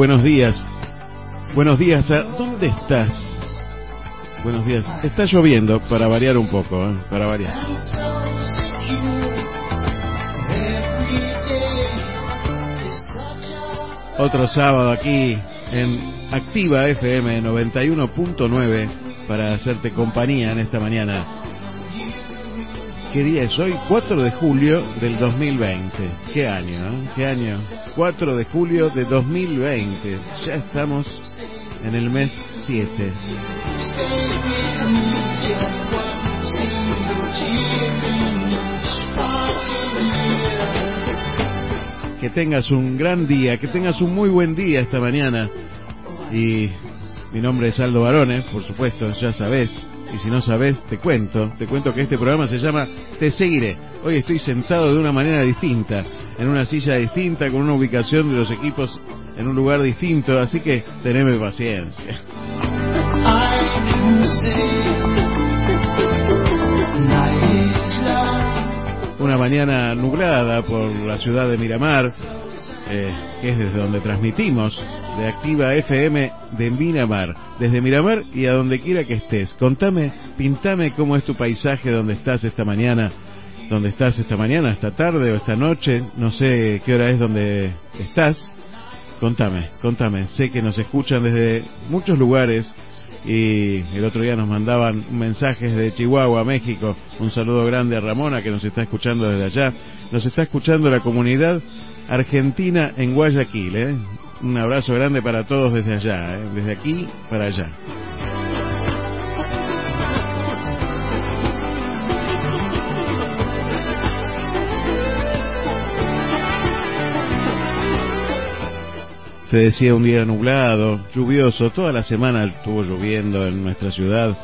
Buenos días, buenos días. ¿dónde estás? Buenos días. Está lloviendo para variar un poco, ¿eh? para variar. Otro sábado aquí en Activa FM 91.9 para hacerte compañía en esta mañana. ¿Qué día es hoy? 4 de julio del 2020. ¿Qué año? Eh? ¿Qué año? 4 de julio de 2020. Ya estamos en el mes 7. Que tengas un gran día, que tengas un muy buen día esta mañana. Y mi nombre es Aldo Barones, por supuesto, ya sabes. Y si no sabes, te cuento. Te cuento que este programa se llama Te Seguiré. Hoy estoy sentado de una manera distinta, en una silla distinta, con una ubicación de los equipos en un lugar distinto, así que teneme paciencia. Una mañana nublada por la ciudad de Miramar, eh, que es desde donde transmitimos, de Activa FM de Miramar, desde Miramar y a donde quiera que estés. Contame, pintame cómo es tu paisaje donde estás esta mañana, donde estás esta mañana, esta tarde o esta noche, no sé qué hora es donde estás. Contame, contame, sé que nos escuchan desde muchos lugares y el otro día nos mandaban mensajes de Chihuahua, México. Un saludo grande a Ramona que nos está escuchando desde allá. Nos está escuchando la comunidad argentina en Guayaquil. ¿eh? Un abrazo grande para todos desde allá, ¿eh? desde aquí para allá. Te decía un día nublado, lluvioso, toda la semana estuvo lloviendo en nuestra ciudad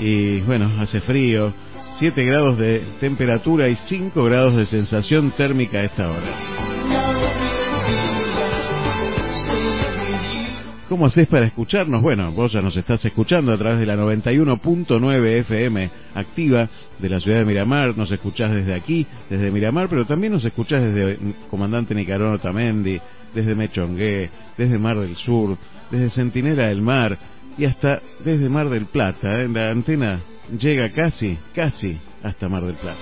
y bueno, hace frío, 7 grados de temperatura y 5 grados de sensación térmica a esta hora. ¿Cómo haces para escucharnos? Bueno, vos ya nos estás escuchando a través de la 91.9 FM activa de la ciudad de Miramar. Nos escuchás desde aquí, desde Miramar, pero también nos escuchás desde Comandante Nicarón Otamendi, desde Mechongué, desde Mar del Sur, desde Centinela del Mar y hasta desde Mar del Plata. ¿eh? La antena llega casi, casi hasta Mar del Plata.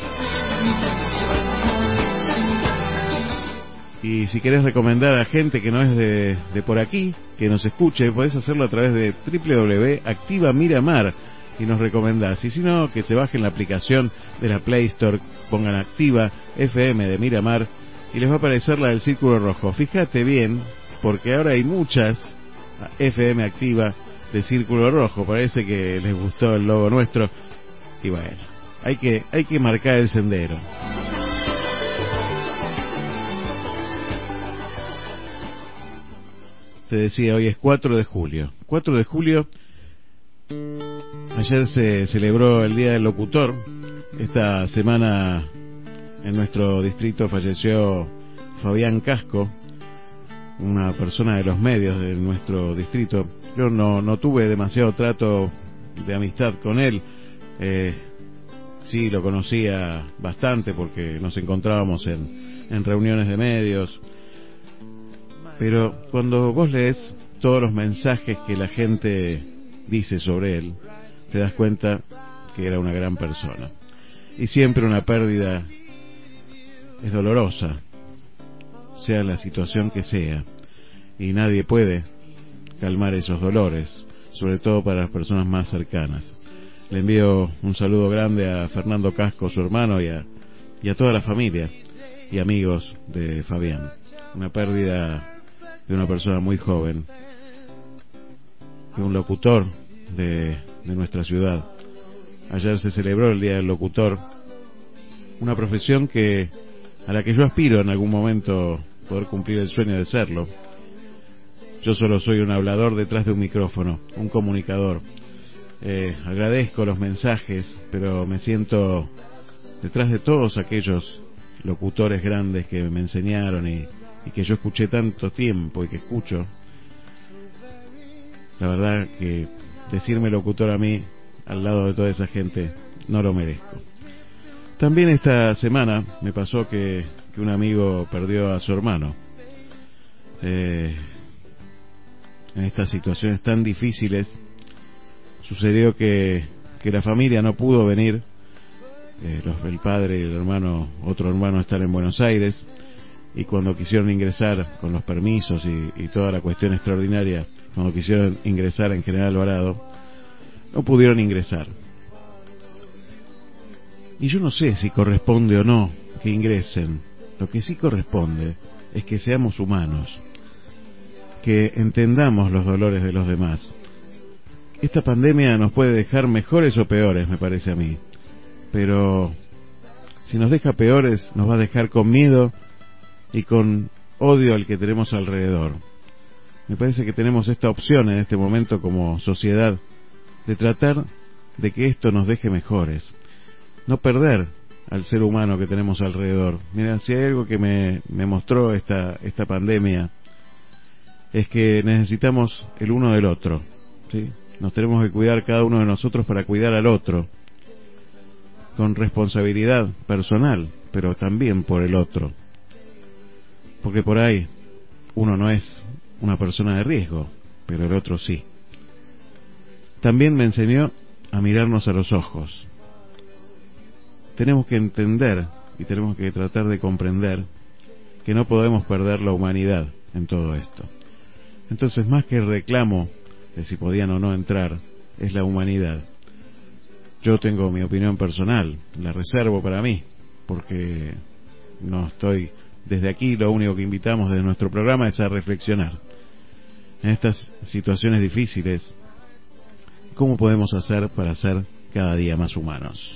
Y si querés recomendar a gente que no es de, de por aquí, que nos escuche, podés hacerlo a través de www.activa Miramar y nos recomendás. Y si no, que se bajen la aplicación de la Play Store, pongan Activa FM de Miramar y les va a aparecer la del círculo rojo. Fíjate bien, porque ahora hay muchas FM Activa de círculo rojo. Parece que les gustó el logo nuestro. Y bueno, hay que, hay que marcar el sendero. Te decía, hoy es 4 de julio. 4 de julio, ayer se celebró el Día del Locutor. Esta semana en nuestro distrito falleció Fabián Casco, una persona de los medios de nuestro distrito. Yo no, no tuve demasiado trato de amistad con él. Eh, sí, lo conocía bastante porque nos encontrábamos en, en reuniones de medios pero cuando vos lees todos los mensajes que la gente dice sobre él, te das cuenta que era una gran persona. Y siempre una pérdida es dolorosa, sea la situación que sea, y nadie puede calmar esos dolores, sobre todo para las personas más cercanas. Le envío un saludo grande a Fernando Casco, su hermano, y a, y a toda la familia y amigos de Fabián. Una pérdida de una persona muy joven, de un locutor de, nuestra ciudad. Ayer se celebró el Día del Locutor, una profesión que a la que yo aspiro en algún momento poder cumplir el sueño de serlo. Yo solo soy un hablador detrás de un micrófono, un comunicador. Eh, agradezco los mensajes, pero me siento detrás de todos aquellos locutores grandes que me enseñaron y, y que yo escuché tanto tiempo y que escucho, la verdad que decirme locutor a mí al lado de toda esa gente no lo merezco. También esta semana me pasó que, que un amigo perdió a su hermano. eh, en estas situaciones tan difíciles, sucedió que, que la familia no pudo venir, eh, los, el padre y el hermano, otro hermano están en Buenos Aires, y cuando quisieron ingresar con los permisos y, toda la cuestión extraordinaria, cuando quisieron ingresar en General Alvarado, no pudieron ingresar. Y yo no sé si corresponde o no que ingresen. Lo que sí corresponde es que seamos humanos, que entendamos los dolores de los demás. Esta pandemia nos puede dejar mejores o peores, me parece a mí. Pero si nos deja peores, nos va a dejar con miedo y con odio al que tenemos alrededor. Me parece que tenemos esta opción en este momento como sociedad de tratar de que esto nos deje mejores no perder al ser humano que tenemos alrededor. Mira, si hay algo que me, me mostró esta, esta pandemia, es que necesitamos el uno del otro. ¿sí? Nos tenemos que cuidar cada uno de nosotros para cuidar al otro, con responsabilidad personal, pero también por el otro. Porque por ahí uno no es una persona de riesgo, pero el otro sí. También me enseñó a mirarnos a los ojos, tenemos que entender y tenemos que tratar de comprender que no podemos perder la humanidad en todo esto. Entonces, más que el reclamo de si podían o no entrar, es la humanidad. Yo tengo mi opinión personal, la reservo para mí, porque no estoy desde aquí, lo único que invitamos desde nuestro programa es a reflexionar. En estas situaciones difíciles, ¿cómo podemos hacer para ser cada día más humanos?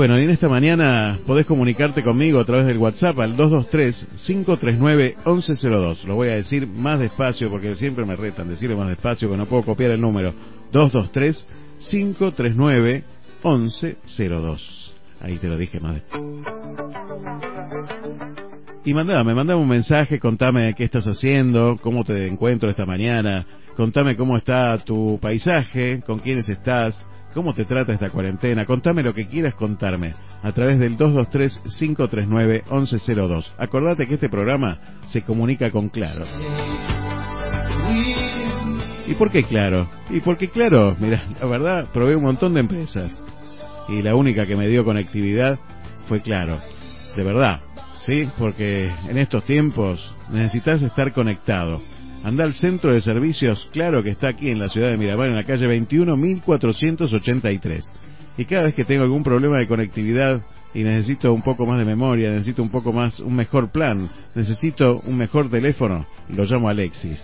Bueno, y en esta mañana podés comunicarte conmigo a través del WhatsApp al 223-539-1102. Lo voy a decir más despacio porque siempre me retan decirlo más despacio que no puedo copiar el número. 223-539-1102. Ahí te lo dije más. Y mandame, mandame un mensaje, contame qué estás haciendo, cómo te encuentro esta mañana, contame cómo está tu paisaje, con quiénes estás, cómo te trata esta cuarentena, contame lo que quieras contarme a través del 223-539-1102. Acordate que este programa se comunica con Claro. ¿Y por qué Claro? Y porque Claro, mira, la verdad, probé un montón de empresas y la única que me dio conectividad fue Claro. De verdad, ¿sí? Porque en estos tiempos necesitas estar conectado. Anda al centro de servicios, claro que está aquí en la ciudad de Miramar, en la calle 21, 1483. Y cada vez que tengo algún problema de conectividad y necesito un poco más de memoria, necesito un poco más, un mejor plan, necesito un mejor teléfono, lo llamo Alexis.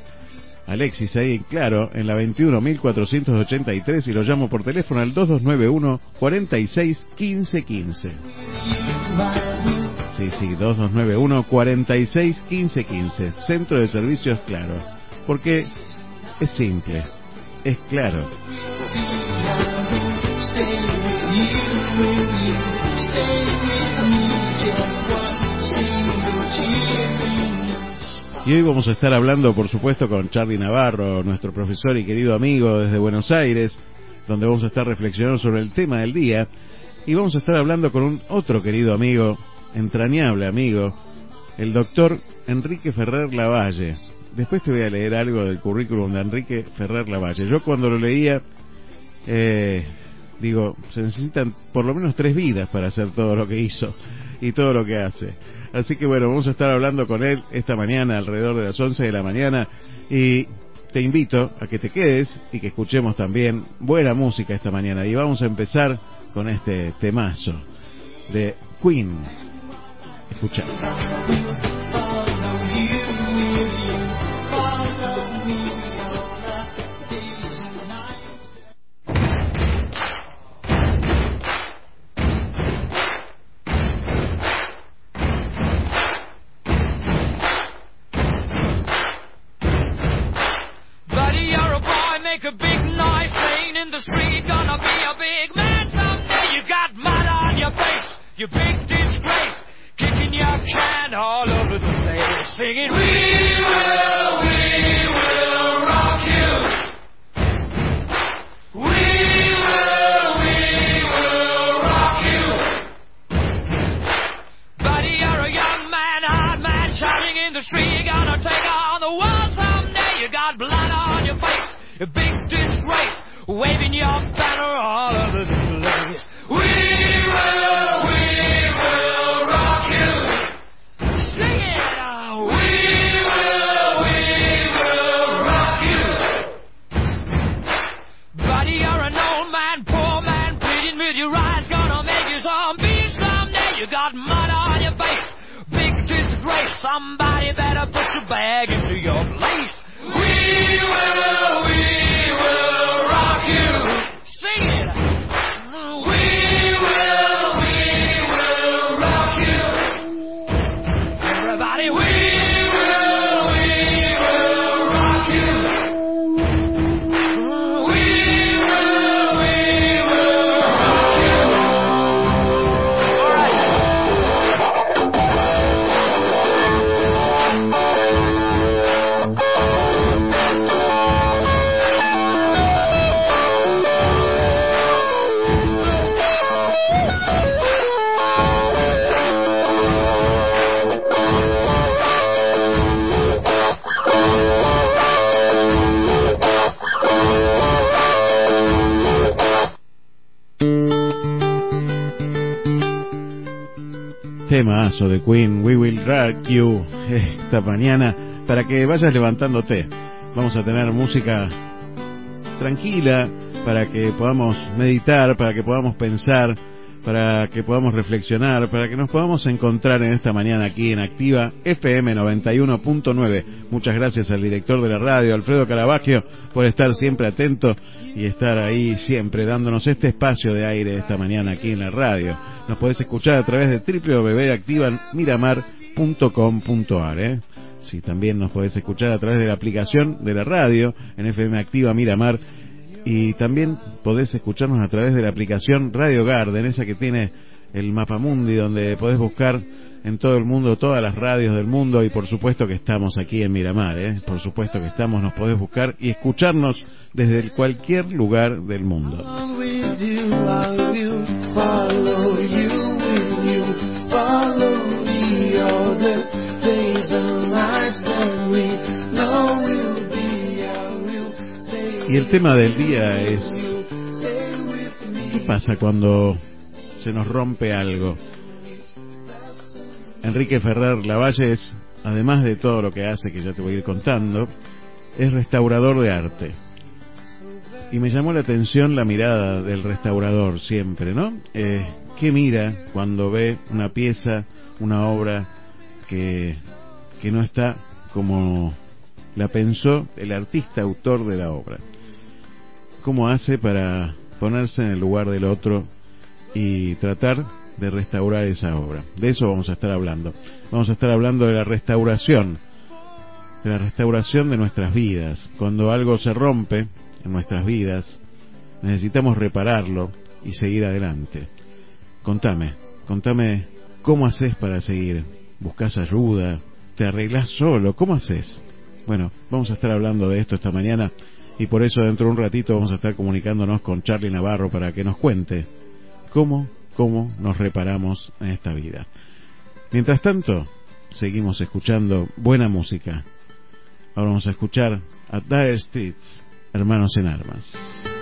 Alexis ahí, claro, en la 21 1483 y lo llamo por teléfono al 2291 46 15 15. Sí, sí, 2291 46 15 15. Centro de Servicios Claro. Porque es simple, es claro. Y hoy vamos a estar hablando, por supuesto, con Charlie Navarro, nuestro profesor y querido amigo desde Buenos Aires, donde vamos a estar reflexionando sobre el tema del día. Y vamos a estar hablando con un otro querido amigo, entrañable amigo, el doctor Enrique Ferrer Lavalle. Después te voy a leer algo del currículum de Enrique Ferrer Lavalle. Yo cuando lo leía, eh, digo, se necesitan por lo menos tres vidas para hacer todo lo que hizo y todo lo que hace. Así que bueno, vamos a estar hablando con él esta mañana alrededor de las 11 de la mañana y te invito a que te quedes y que escuchemos también buena música esta mañana. Y vamos a empezar con este temazo de Queen. Escucha. Temazo de Queen, We Will Rock You, esta mañana, para que vayas levantándote. Vamos a tener música tranquila, para que podamos meditar, para que podamos pensar, para que podamos reflexionar, para que nos podamos encontrar en esta mañana aquí en Activa FM 91.9. Muchas gracias al director de la radio, Alfredo Caravaggio, por estar siempre atento y estar ahí siempre dándonos este espacio de aire esta mañana aquí en la radio. Nos podés escuchar a través de www.activamiramar.com.ar. ¿eh? Sí, también nos podés escuchar a través de la aplicación de la radio en FM Activa Miramar y también podés escucharnos a través de la aplicación Radio Garden, esa que tiene el mapa mundi donde podés buscar en todo el mundo todas las radios del mundo y por supuesto que estamos aquí en Miramar, ¿eh? por supuesto que estamos, nos podés buscar y escucharnos desde cualquier lugar del mundo. Y el tema del día es. ¿qué pasa cuando se nos rompe algo? Enrique Ferrer Lavalle es, además de todo lo que hace, que ya te voy a ir contando, es restaurador de arte. Y me llamó la atención la mirada del restaurador siempre, ¿no? Eh, ¿Qué mira cuando ve una pieza, una obra que, que no está como la pensó el artista autor de la obra? ¿Cómo hace para ponerse en el lugar del otro y tratar de restaurar esa obra? De eso vamos a estar hablando. Vamos a estar hablando de la restauración, de la restauración de nuestras vidas. Cuando algo se rompe en nuestras vidas, necesitamos repararlo y seguir adelante. Contame, contame cómo haces para seguir. ¿Buscas ayuda? ¿Te arreglás solo? ¿Cómo haces? Bueno, vamos a estar hablando de esto esta mañana y por eso dentro de un ratito vamos a estar comunicándonos con Charlie Navarro para que nos cuente cómo, cómo nos reparamos en esta vida. Mientras tanto, seguimos escuchando buena música. Ahora vamos a escuchar a Dire Straits, Hermanos en Armas.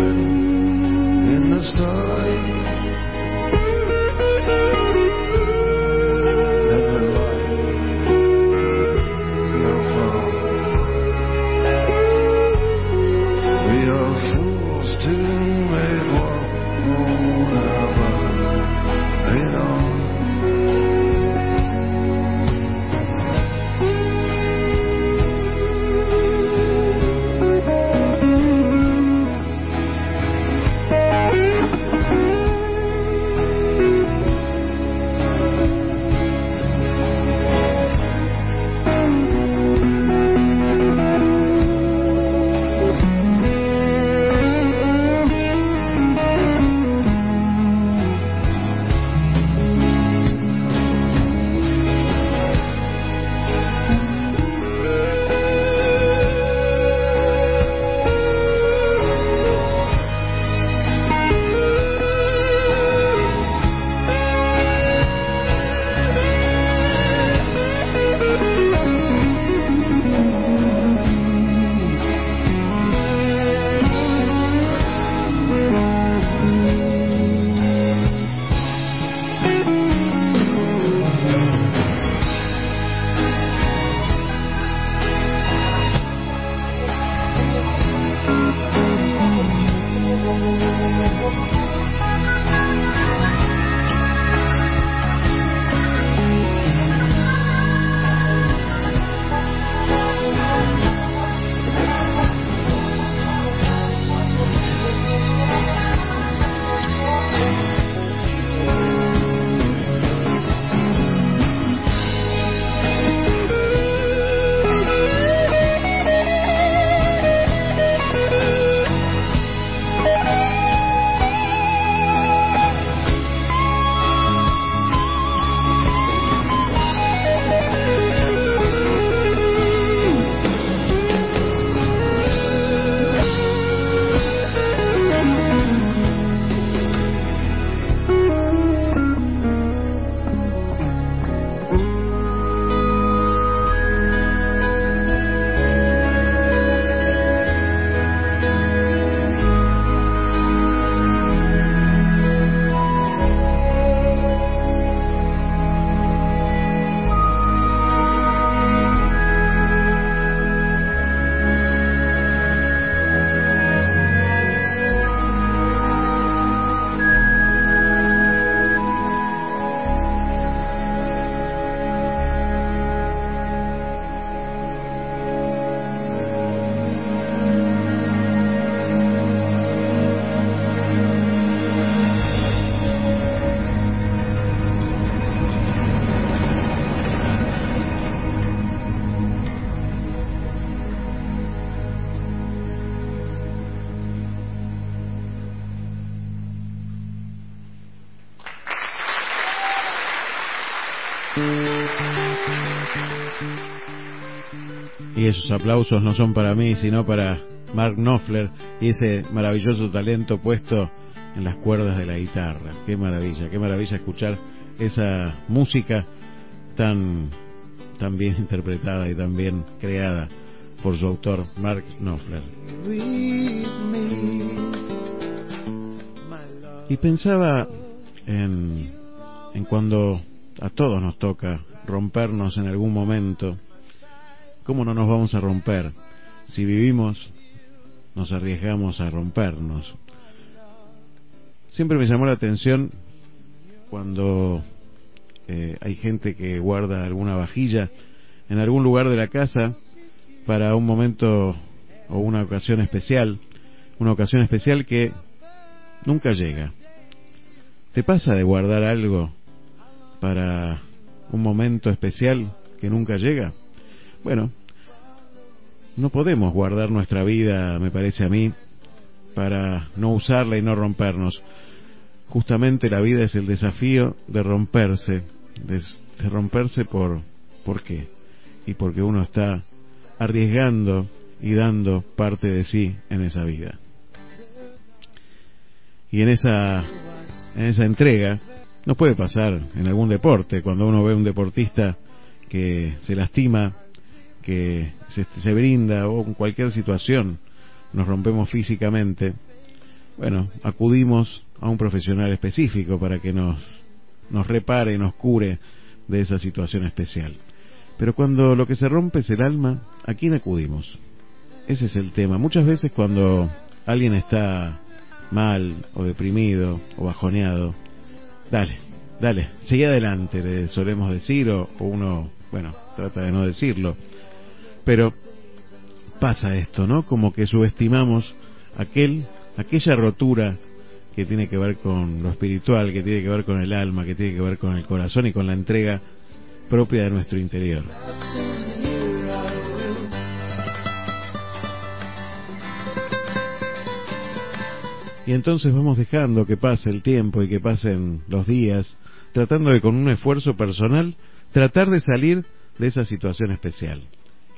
in the stars. Y esos aplausos no son para mí, sino para Mark Knopfler y ese maravilloso talento puesto en las cuerdas de la guitarra. Qué maravilla, qué maravilla escuchar esa música tan, tan bien interpretada y tan bien creada por su autor Mark Knopfler. Y pensaba en, en cuando a todos nos toca rompernos en algún momento, ¿cómo no nos vamos a romper? Si vivimos, nos arriesgamos a rompernos. Siempre me llamó la atención cuando eh, hay gente que guarda alguna vajilla en algún lugar de la casa para un momento o una ocasión especial, una ocasión especial que nunca llega. ¿Te pasa de guardar algo para un momento especial que nunca llega? Bueno, no podemos guardar nuestra vida, me parece a mí, para no usarla y no rompernos. Justamente la vida es el desafío de romperse, de, romperse por ¿por qué? Y porque uno está arriesgando y dando parte de sí en esa vida. Y en esa en esa entrega nos puede pasar en algún deporte cuando uno ve un deportista que se lastima, que se, se brinda o en cualquier situación nos rompemos físicamente, bueno, acudimos a un profesional específico para que nos, nos repare y nos cure de esa situación especial. Pero cuando lo que se rompe es el alma, ¿a quién acudimos? Ese es el tema. Muchas veces cuando alguien está mal o deprimido o bajoneado, dale, dale, sigue adelante, le solemos decir o, o uno, bueno, trata de no decirlo. Pero pasa esto, ¿no? Como que subestimamos aquel, aquella rotura que tiene que ver con lo espiritual, que tiene que ver con el alma, que tiene que ver con el corazón y con la entrega propia de nuestro interior. Y entonces vamos dejando que pase el tiempo y que pasen los días, tratando de con un esfuerzo personal tratar de salir de esa situación especial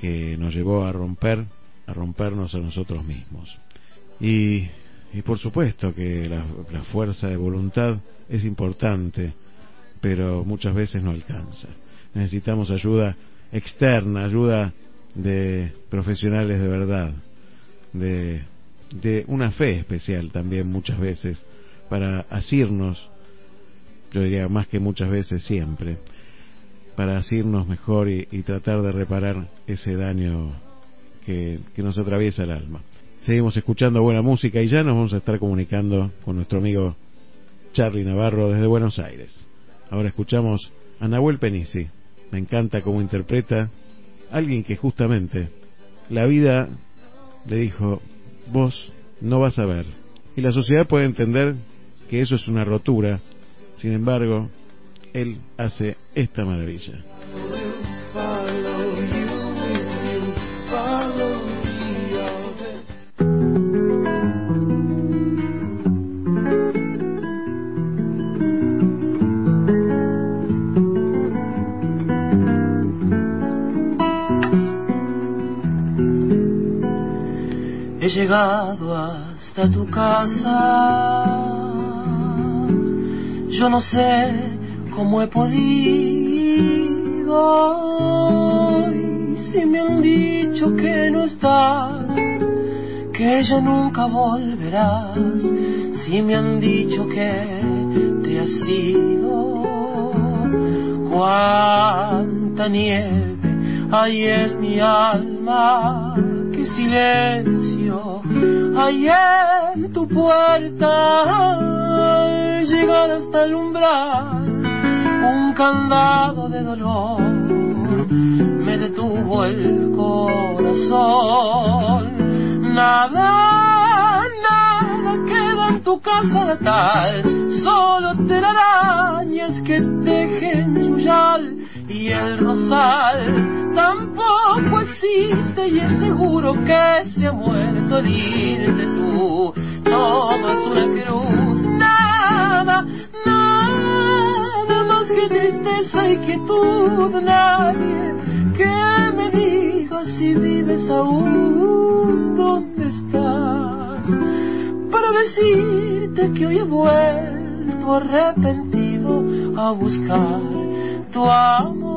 que nos llevó a romper, a rompernos a nosotros mismos. Y, y por supuesto que la, la fuerza de voluntad es importante, pero muchas veces no alcanza. Necesitamos ayuda externa, ayuda de profesionales de verdad, de, de una fe especial también muchas veces, para asirnos, yo diría más que muchas veces siempre, para asirnos mejor y, tratar de reparar ese daño que, que nos atraviesa el alma. Seguimos escuchando buena música y ya nos vamos a estar comunicando con nuestro amigo Charlie Navarro desde Buenos Aires. Ahora escuchamos a Nahuel Penisi. Me encanta cómo interpreta alguien que justamente la vida le dijo, vos no vas a ver. Y la sociedad puede entender que eso es una rotura. Sin embargo, él hace esta maravilla. He llegado hasta tu casa. Yo no sé cómo he podido. Si me han dicho que no estás, que ya nunca volverás. Si me han dicho que te has ido, cuánta nieve hay en mi alma, qué silencio hay en tu puerta. Llegar hasta el umbral candado de dolor me detuvo el corazón. Nada, nada queda en tu casa natal, solo telarañas que tejen yuyal y el rosal tampoco existe y es seguro que se ha muerto el irte tú. Todo es una cruz, nada, nada más que tristeza y quietud, nadie que me diga si vives aún, ¿dónde estás? Para decirte que hoy he vuelto arrepentido a buscar tu amor.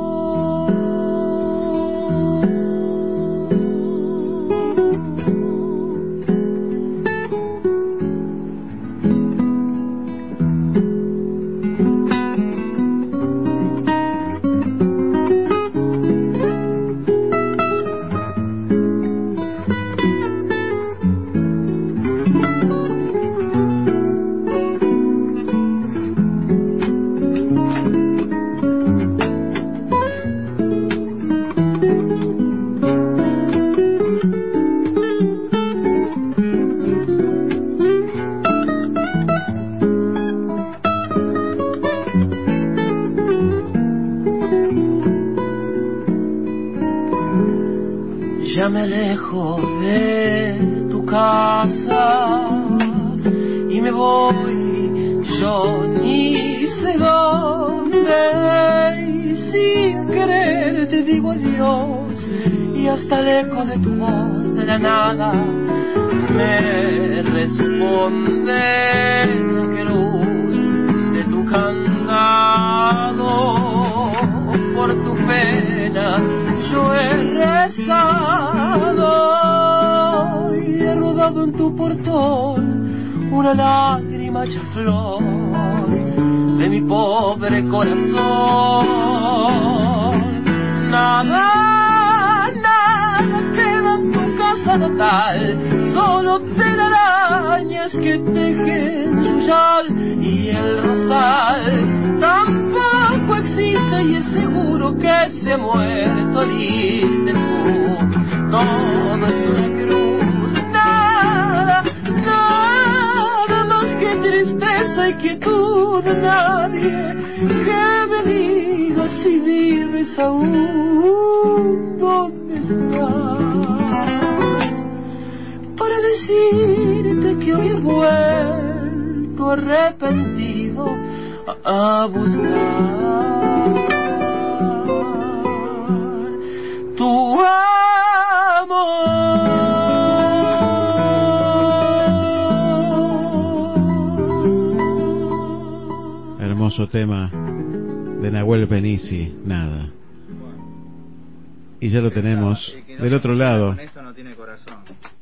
Tu portón una lágrima hecha de mi pobre corazón. Nada, nada queda en tu casa natal, solo telarañas que tejen su yal y el rosal tampoco existe y es seguro que se muerto diste tú. Todo es una cruz, quietud, nadie que me diga si vives aún, ¿dónde estás? Para decirte que hoy he vuelto arrepentido a buscar Hermoso tema de Nahuel Benici, nada. Y ya lo tenemos del otro lado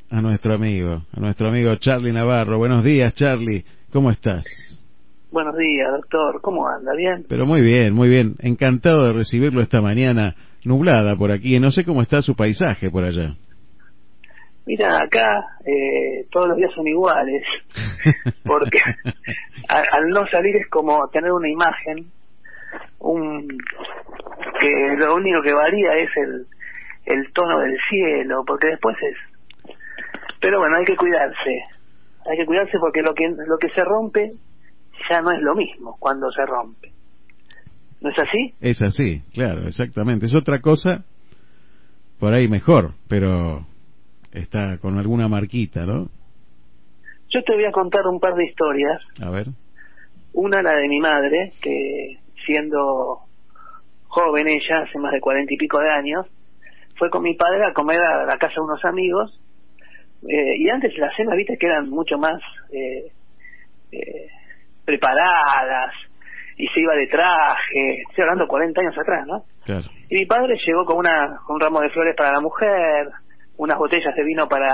a nuestro amigo, a nuestro amigo Charlie Navarro. Buenos días, Charlie. ¿Cómo estás? Buenos días, doctor. ¿Cómo anda? ¿Bien? Pero muy bien, muy bien. Encantado de recibirlo esta mañana nublada por aquí. No sé cómo está su paisaje por allá. Mira, acá eh, todos los días son iguales, porque al no salir es como tener una imagen, un que lo único que varía es el, el tono del cielo, porque después es... Pero bueno, hay que cuidarse, hay que cuidarse porque lo que lo que se rompe ya no es lo mismo cuando se rompe. ¿No es así? Es así, claro, exactamente. Es otra cosa, por ahí mejor, pero está con alguna marquita, ¿no? Yo te voy a contar un par de historias A ver. Una, la de mi madre, que siendo joven ella, hace más de cuarenta y pico de años, fue con mi padre a comer a la casa de unos amigos. eh, y antes las cenas, viste, que eran mucho más eh, eh, preparadas y se iba de traje. Estoy hablando 40 años atrás, ¿no? Claro. Y mi padre llegó con, una, con un ramo de flores para la mujer, unas botellas de vino para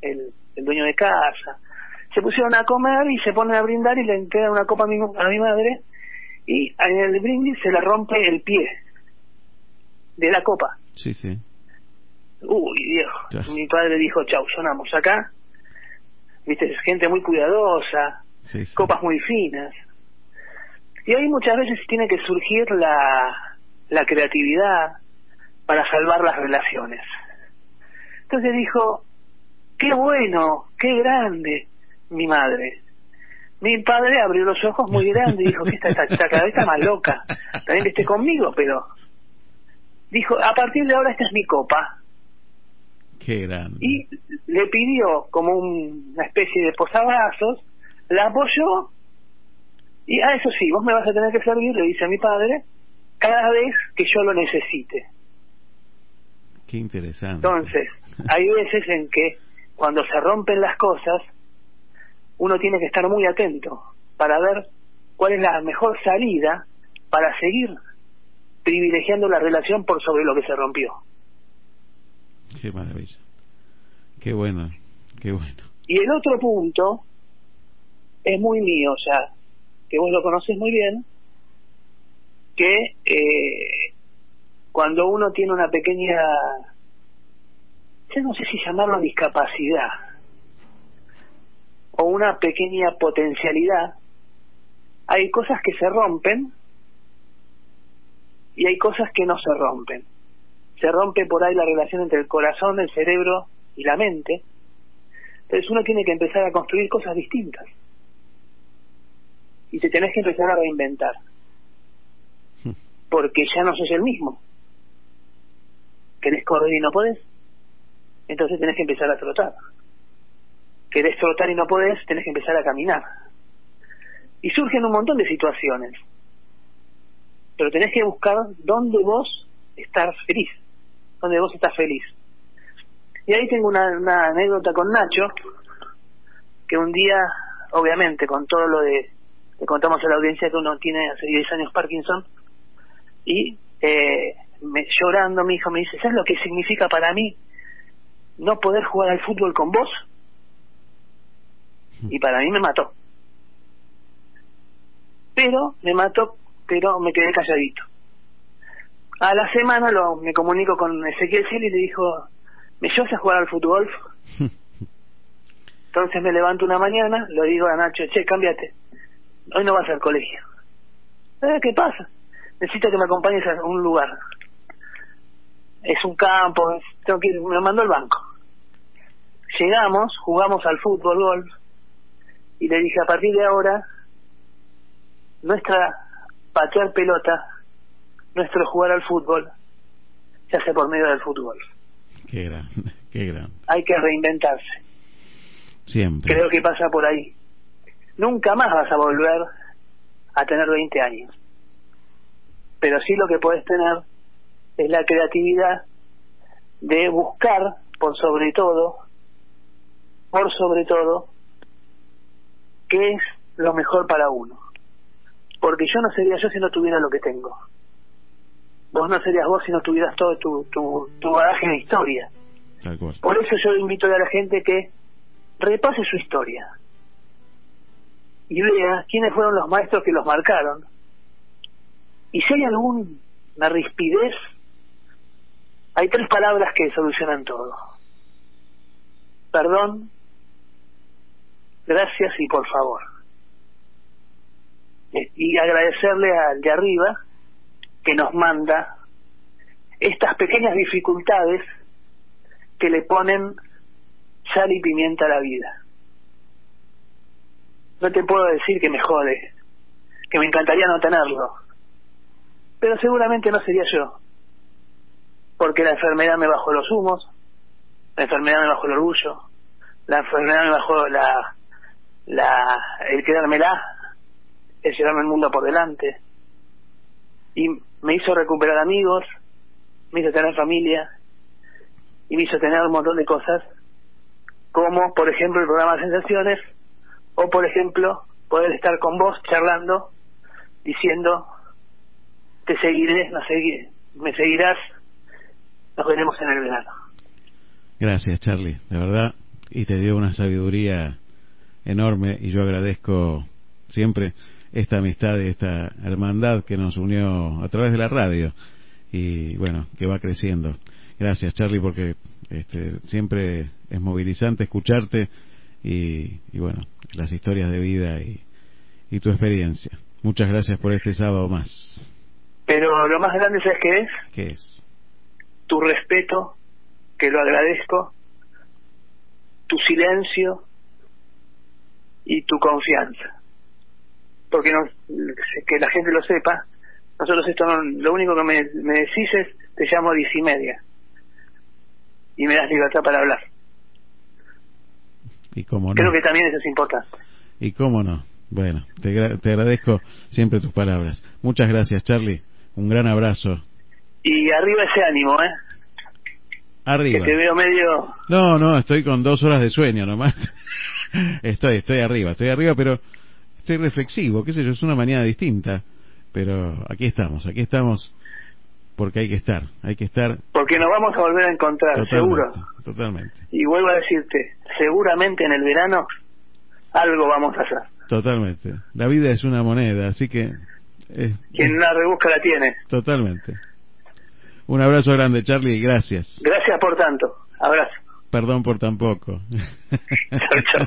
el, el dueño de casa. Se pusieron a comer y se ponen a brindar y le entregan una copa a mi, a mi madre y en el brindis se le rompe el pie de la copa. Sí, sí. Uy, viejo. Ya. Mi padre dijo, chau, sonamos acá. Viste, es gente muy cuidadosa, sí, sí. copas muy finas. Y ahí muchas veces tiene que surgir la, la creatividad para salvar las relaciones. Entonces dijo, qué bueno, qué grande, mi madre. Mi padre abrió los ojos muy grandes y dijo que esta, esta, cabeza más loca. También que esté conmigo, pero dijo, a partir de ahora esta es mi copa. Qué grande. Y le pidió como un- una especie de posabrazos, la apoyó y, ah, eso sí, vos me vas a tener que servir, le dice a mi padre, cada vez que yo lo necesite. Qué interesante. Entonces, hay veces en que cuando se rompen las cosas, uno tiene que estar muy atento para ver cuál es la mejor salida para seguir privilegiando la relación por sobre lo que se rompió. Qué maravilla. Qué bueno, qué bueno. Y el otro punto es muy mío ya, que vos lo conoces muy bien, que eh, cuando uno tiene una pequeña, no sé si llamarlo discapacidad, o una pequeña potencialidad, hay cosas que se rompen y hay cosas que no se rompen. Se rompe por ahí la relación entre el corazón, el cerebro y la mente. Entonces uno tiene que empezar a construir cosas distintas. Y te tenés que empezar a reinventar. Porque ya no sos el mismo. ¿Querés correr y no podés? Entonces tenés que empezar a trotar. ¿Querés trotar y no podés? Tenés que empezar a caminar. Y surgen un montón de situaciones. Pero tenés que buscar dónde vos estás feliz. Dónde vos estás feliz. Y ahí tengo una, anécdota con Nacho, que un día, obviamente, con todo lo de, le contamos a la audiencia que uno tiene hace 10 años Parkinson, y eh, me, llorando mi hijo me dice, ¿sabes lo que significa para mí no poder jugar al fútbol con vos? Y para mí me mató. Pero me mató, pero me quedé calladito. A la semana lo, me comunico con Ezequiel Ciel y le dijo, ¿me llevas a jugar al fútbol? Entonces me levanto una mañana, lo digo a Nacho, che, cámbiate, hoy no vas al colegio. Eh, ¿Qué pasa? Necesito que me acompañes a un lugar. Es un campo, tengo que ir, me mandó al banco. Llegamos, jugamos al fútbol, golf, y le dije, a partir de ahora, nuestra patear pelota, nuestro jugar al fútbol, se hace por medio del fútbol. Qué grande, qué grande. Hay que reinventarse. Siempre. Creo que pasa por ahí. Nunca más vas a volver a tener 20 años. Pero sí lo que puedes tener es la creatividad de buscar, por sobre todo, por sobre todo, qué es lo mejor para uno. Porque yo no sería yo si no tuviera lo que tengo. Vos no serías vos si no tuvieras todo tu, tu, tu bagaje de historia. Por eso yo invito a la gente que repase su historia y vea quiénes fueron los maestros que los marcaron. Y si hay alguna rispidez, hay tres palabras que solucionan todo. Perdón, gracias y por favor. Eh, Y agradecerle al de arriba que nos manda estas pequeñas dificultades que le ponen sal y pimienta a la vida. No te puedo decir que me jode, que me encantaría no tenerlo, pero seguramente no sería yo, porque la enfermedad me bajó los humos, la enfermedad me bajó el orgullo, la enfermedad me bajó la, la, el quedármela, el llevarme el mundo por delante, y me hizo recuperar amigos, me hizo tener familia, y me hizo tener un montón de cosas, como por ejemplo el programa Sensaciones, o por ejemplo poder estar con vos charlando, diciendo, te seguiré, no segui- me seguirás, nos veremos en el verano. Gracias, Charlie, de verdad. Y te dio una sabiduría enorme y yo agradezco siempre esta amistad y esta hermandad que nos unió a través de la radio y bueno, que va creciendo. Gracias, Charlie, porque este, siempre es movilizante escucharte y, y bueno, las historias de vida y, y tu experiencia. Muchas gracias por este sábado más. Pero lo más grande, ¿sabes qué es? ¿Qué es? Tu respeto, que lo agradezco, tu silencio y tu confianza. Porque no, que la gente lo sepa, nosotros esto no, lo único que me, me decís es, te llamo a diez y media y me das libertad para hablar. Y cómo no. Creo que también eso es importante. Y cómo no. Bueno, te, te agradezco siempre tus palabras. Muchas gracias, Charlie. Un gran abrazo. Y arriba ese ánimo, ¿eh? Arriba. Que te veo medio... No, no, estoy con dos horas de sueño nomás. estoy, estoy arriba, estoy arriba, pero estoy reflexivo, qué sé yo, es una mañana distinta. Pero aquí estamos, aquí estamos porque hay que estar, hay que estar Porque nos vamos a volver a encontrar, totalmente, seguro. totalmente, Y vuelvo a decirte, seguramente en el verano algo vamos a hacer. totalmente. La vida es una moneda, así que eh, Quien la rebusca la tiene. totalmente. Un abrazo grande, Charlie, y gracias. Gracias por tanto. Abrazo. Perdón por tan poco. Chau, chau.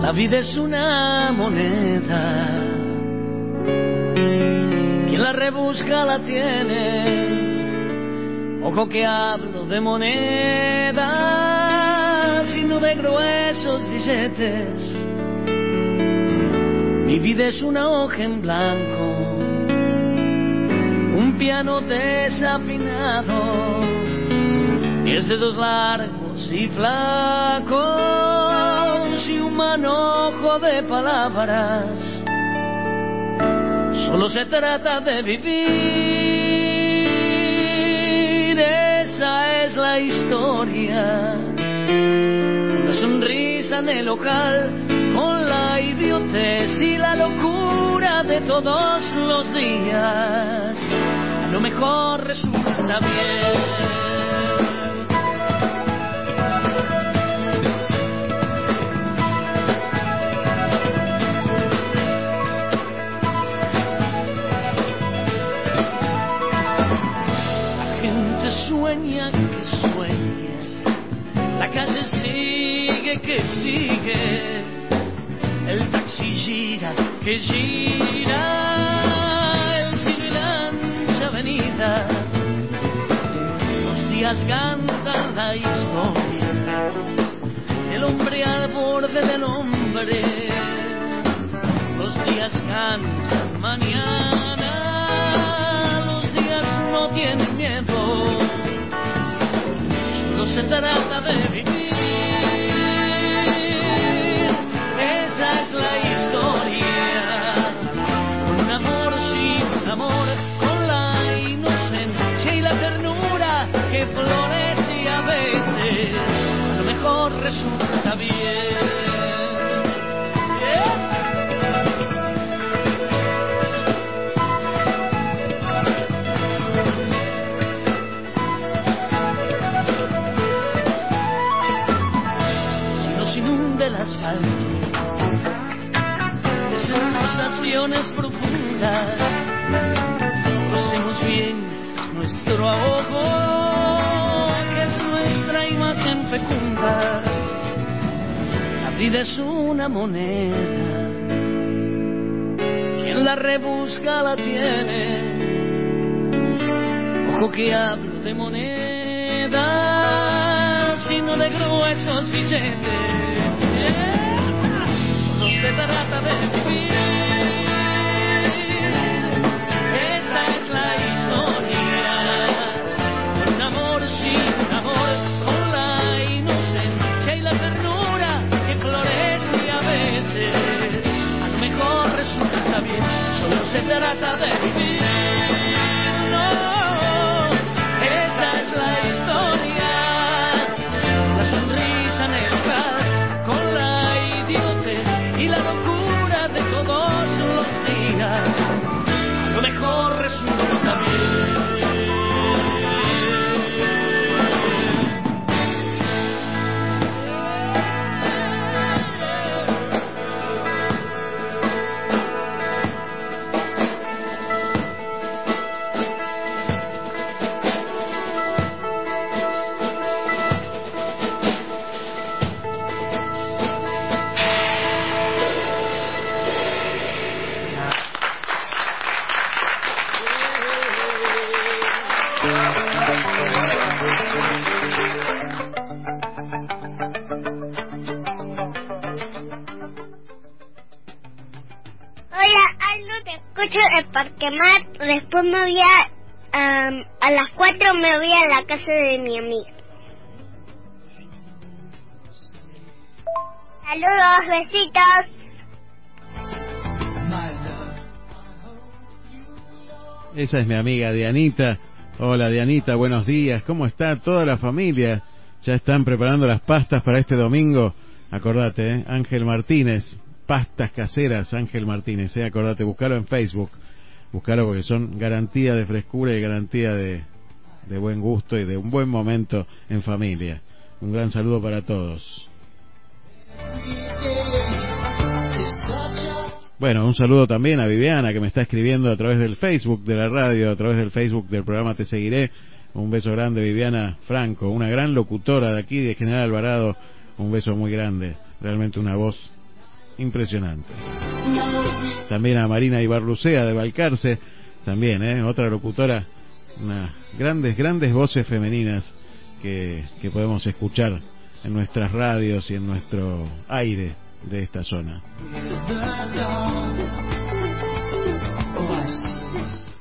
La vida es una moneda. Quien la rebusca la tiene. Ojo que hablo de moneda, sino de gruesos billetes. Mi vida es una hoja en blanco, un piano desafinado, diez dedos largos y flacos y un manojo de palabras. Solo se trata de vivir, esa es la historia. Una sonrisa en el local, con la idiotez y la locura de todos los días. A lo mejor resulta bien. Sueña que sueña, la calle sigue que sigue, el taxi gira que gira, el cielo y avenida, los días cantan la historia, el hombre al borde del hombre, los días cantan mañana, los días no tienen miedo, solo se trata profundas. Conocemos bien nuestro ahogo, que es nuestra imagen fecunda. La vida es una moneda, quien la rebusca la tiene. Ojo que hablo de moneda, sino de gruesos billetes. Escucho en Parque Mar. Después me voy a... a las 4 me voy a la casa de mi amiga. Saludos, besitos. Esa es mi amiga Dianita, Hola Dianita, buenos días. ¿Cómo está toda la familia? Ya están preparando las pastas para este domingo. Acordate, ¿eh? Ángel Martínez, pastas caseras, Ángel Martínez, ¿eh? acordate, buscalo en Facebook. Buscalo porque son garantía de frescura y garantía de, de buen gusto y de un buen momento en familia. Un gran saludo para todos. Bueno, un saludo también a Viviana que me está escribiendo a través del Facebook de la radio, a través del Facebook del programa Te Seguiré. Un beso grande, Viviana Franco, una gran locutora de aquí, de General Alvarado. Un beso muy grande, realmente una voz impresionante. También a Marina Ibarlucea de Balcarce, también, ¿eh? otra locutora, unas grandes, grandes voces femeninas que, que podemos escuchar en nuestras radios y en nuestro aire de esta zona.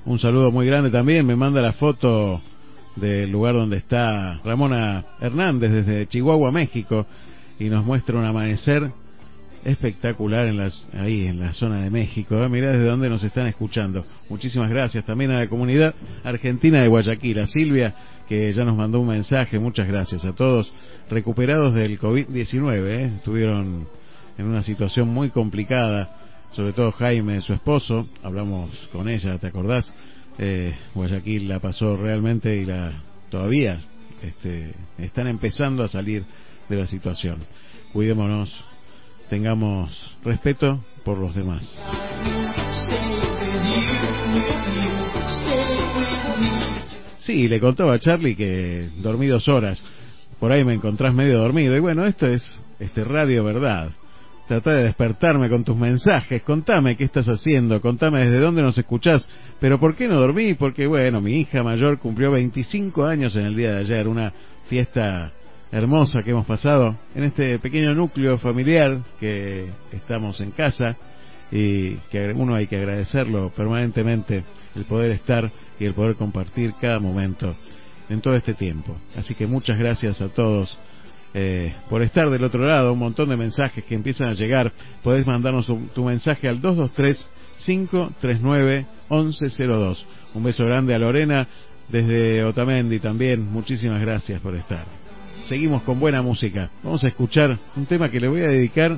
Un saludo muy grande también, me manda la foto del lugar donde está Ramona Hernández desde Chihuahua, México, y nos muestra un amanecer espectacular en las, ahí en la zona de México. ¿eh? Mirá desde dónde nos están escuchando. Muchísimas gracias también a la comunidad argentina de Guayaquil, a Silvia, que ya nos mandó un mensaje. Muchas gracias a todos recuperados del COVID-19. ¿eh? Estuvieron en una situación muy complicada, sobre todo Jaime, su esposo. Hablamos con ella, ¿te acordás? Eh, Guayaquil la pasó realmente y la todavía este, están empezando a salir de la situación. Cuidémonos, tengamos respeto por los demás. Sí, le contaba a Charlie que dormí dos horas. Por ahí me encontrás medio dormido. Y bueno, esto es este radio verdad. Trata de despertarme con tus mensajes. Contame qué estás haciendo. Contame desde dónde nos escuchás. Pero ¿por qué no dormí? Porque bueno, mi hija mayor cumplió 25 años en el día de ayer. Una fiesta hermosa que hemos pasado en este pequeño núcleo familiar que estamos en casa y que uno hay que agradecerlo permanentemente el poder estar y el poder compartir cada momento en todo este tiempo. Así que muchas gracias a todos eh, por estar del otro lado, un montón de mensajes que empiezan a llegar. Podés mandarnos tu, tu mensaje al 223-539-1102. Un beso grande a Lorena desde Otamendi también. Muchísimas gracias por estar. Seguimos con buena música. Vamos a escuchar un tema que le voy a dedicar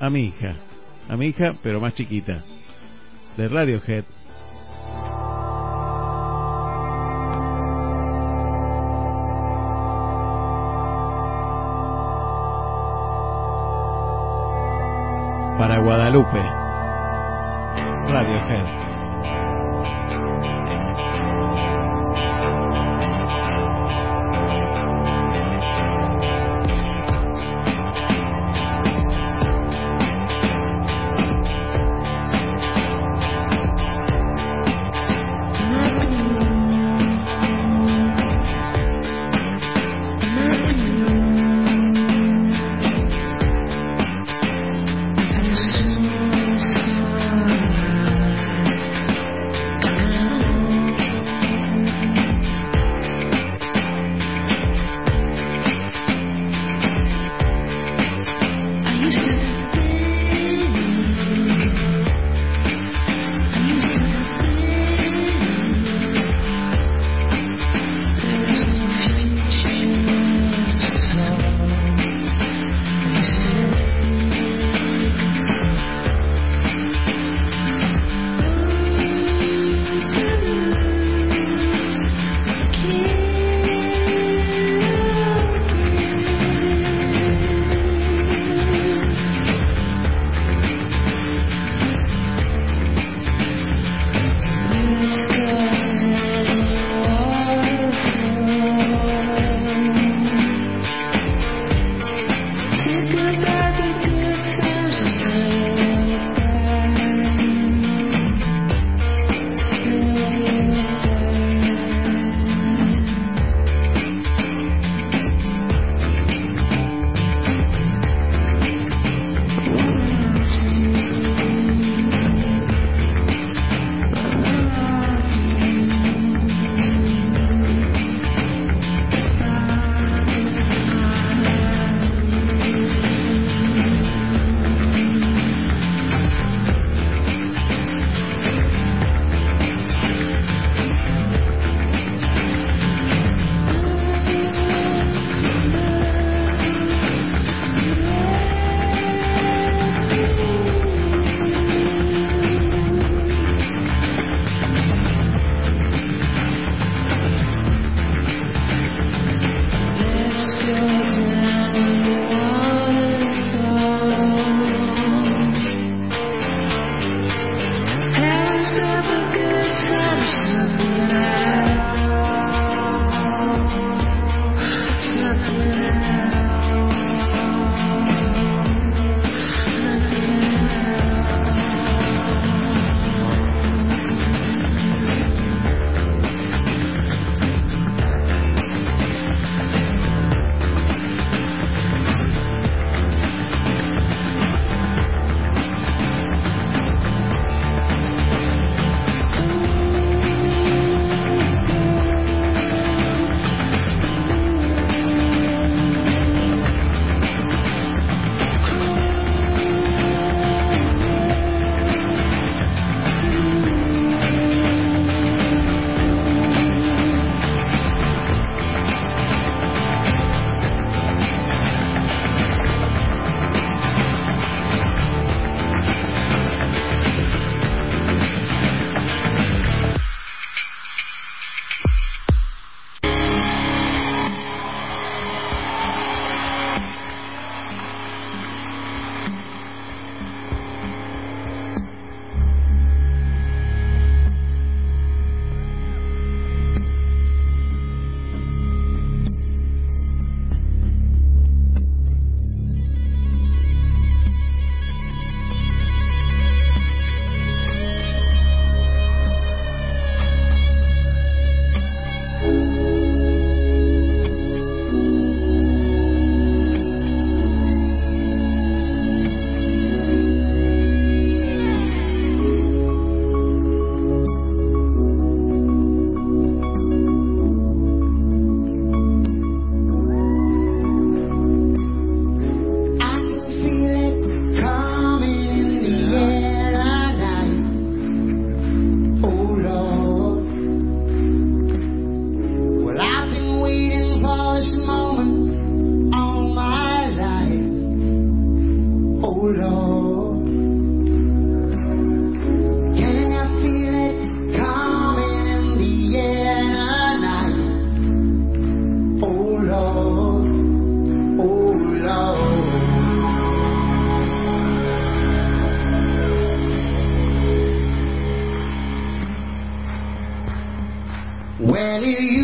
a mi hija. A mi hija, pero más chiquita. De Radiohead. Para Guadalupe. Radiohead. many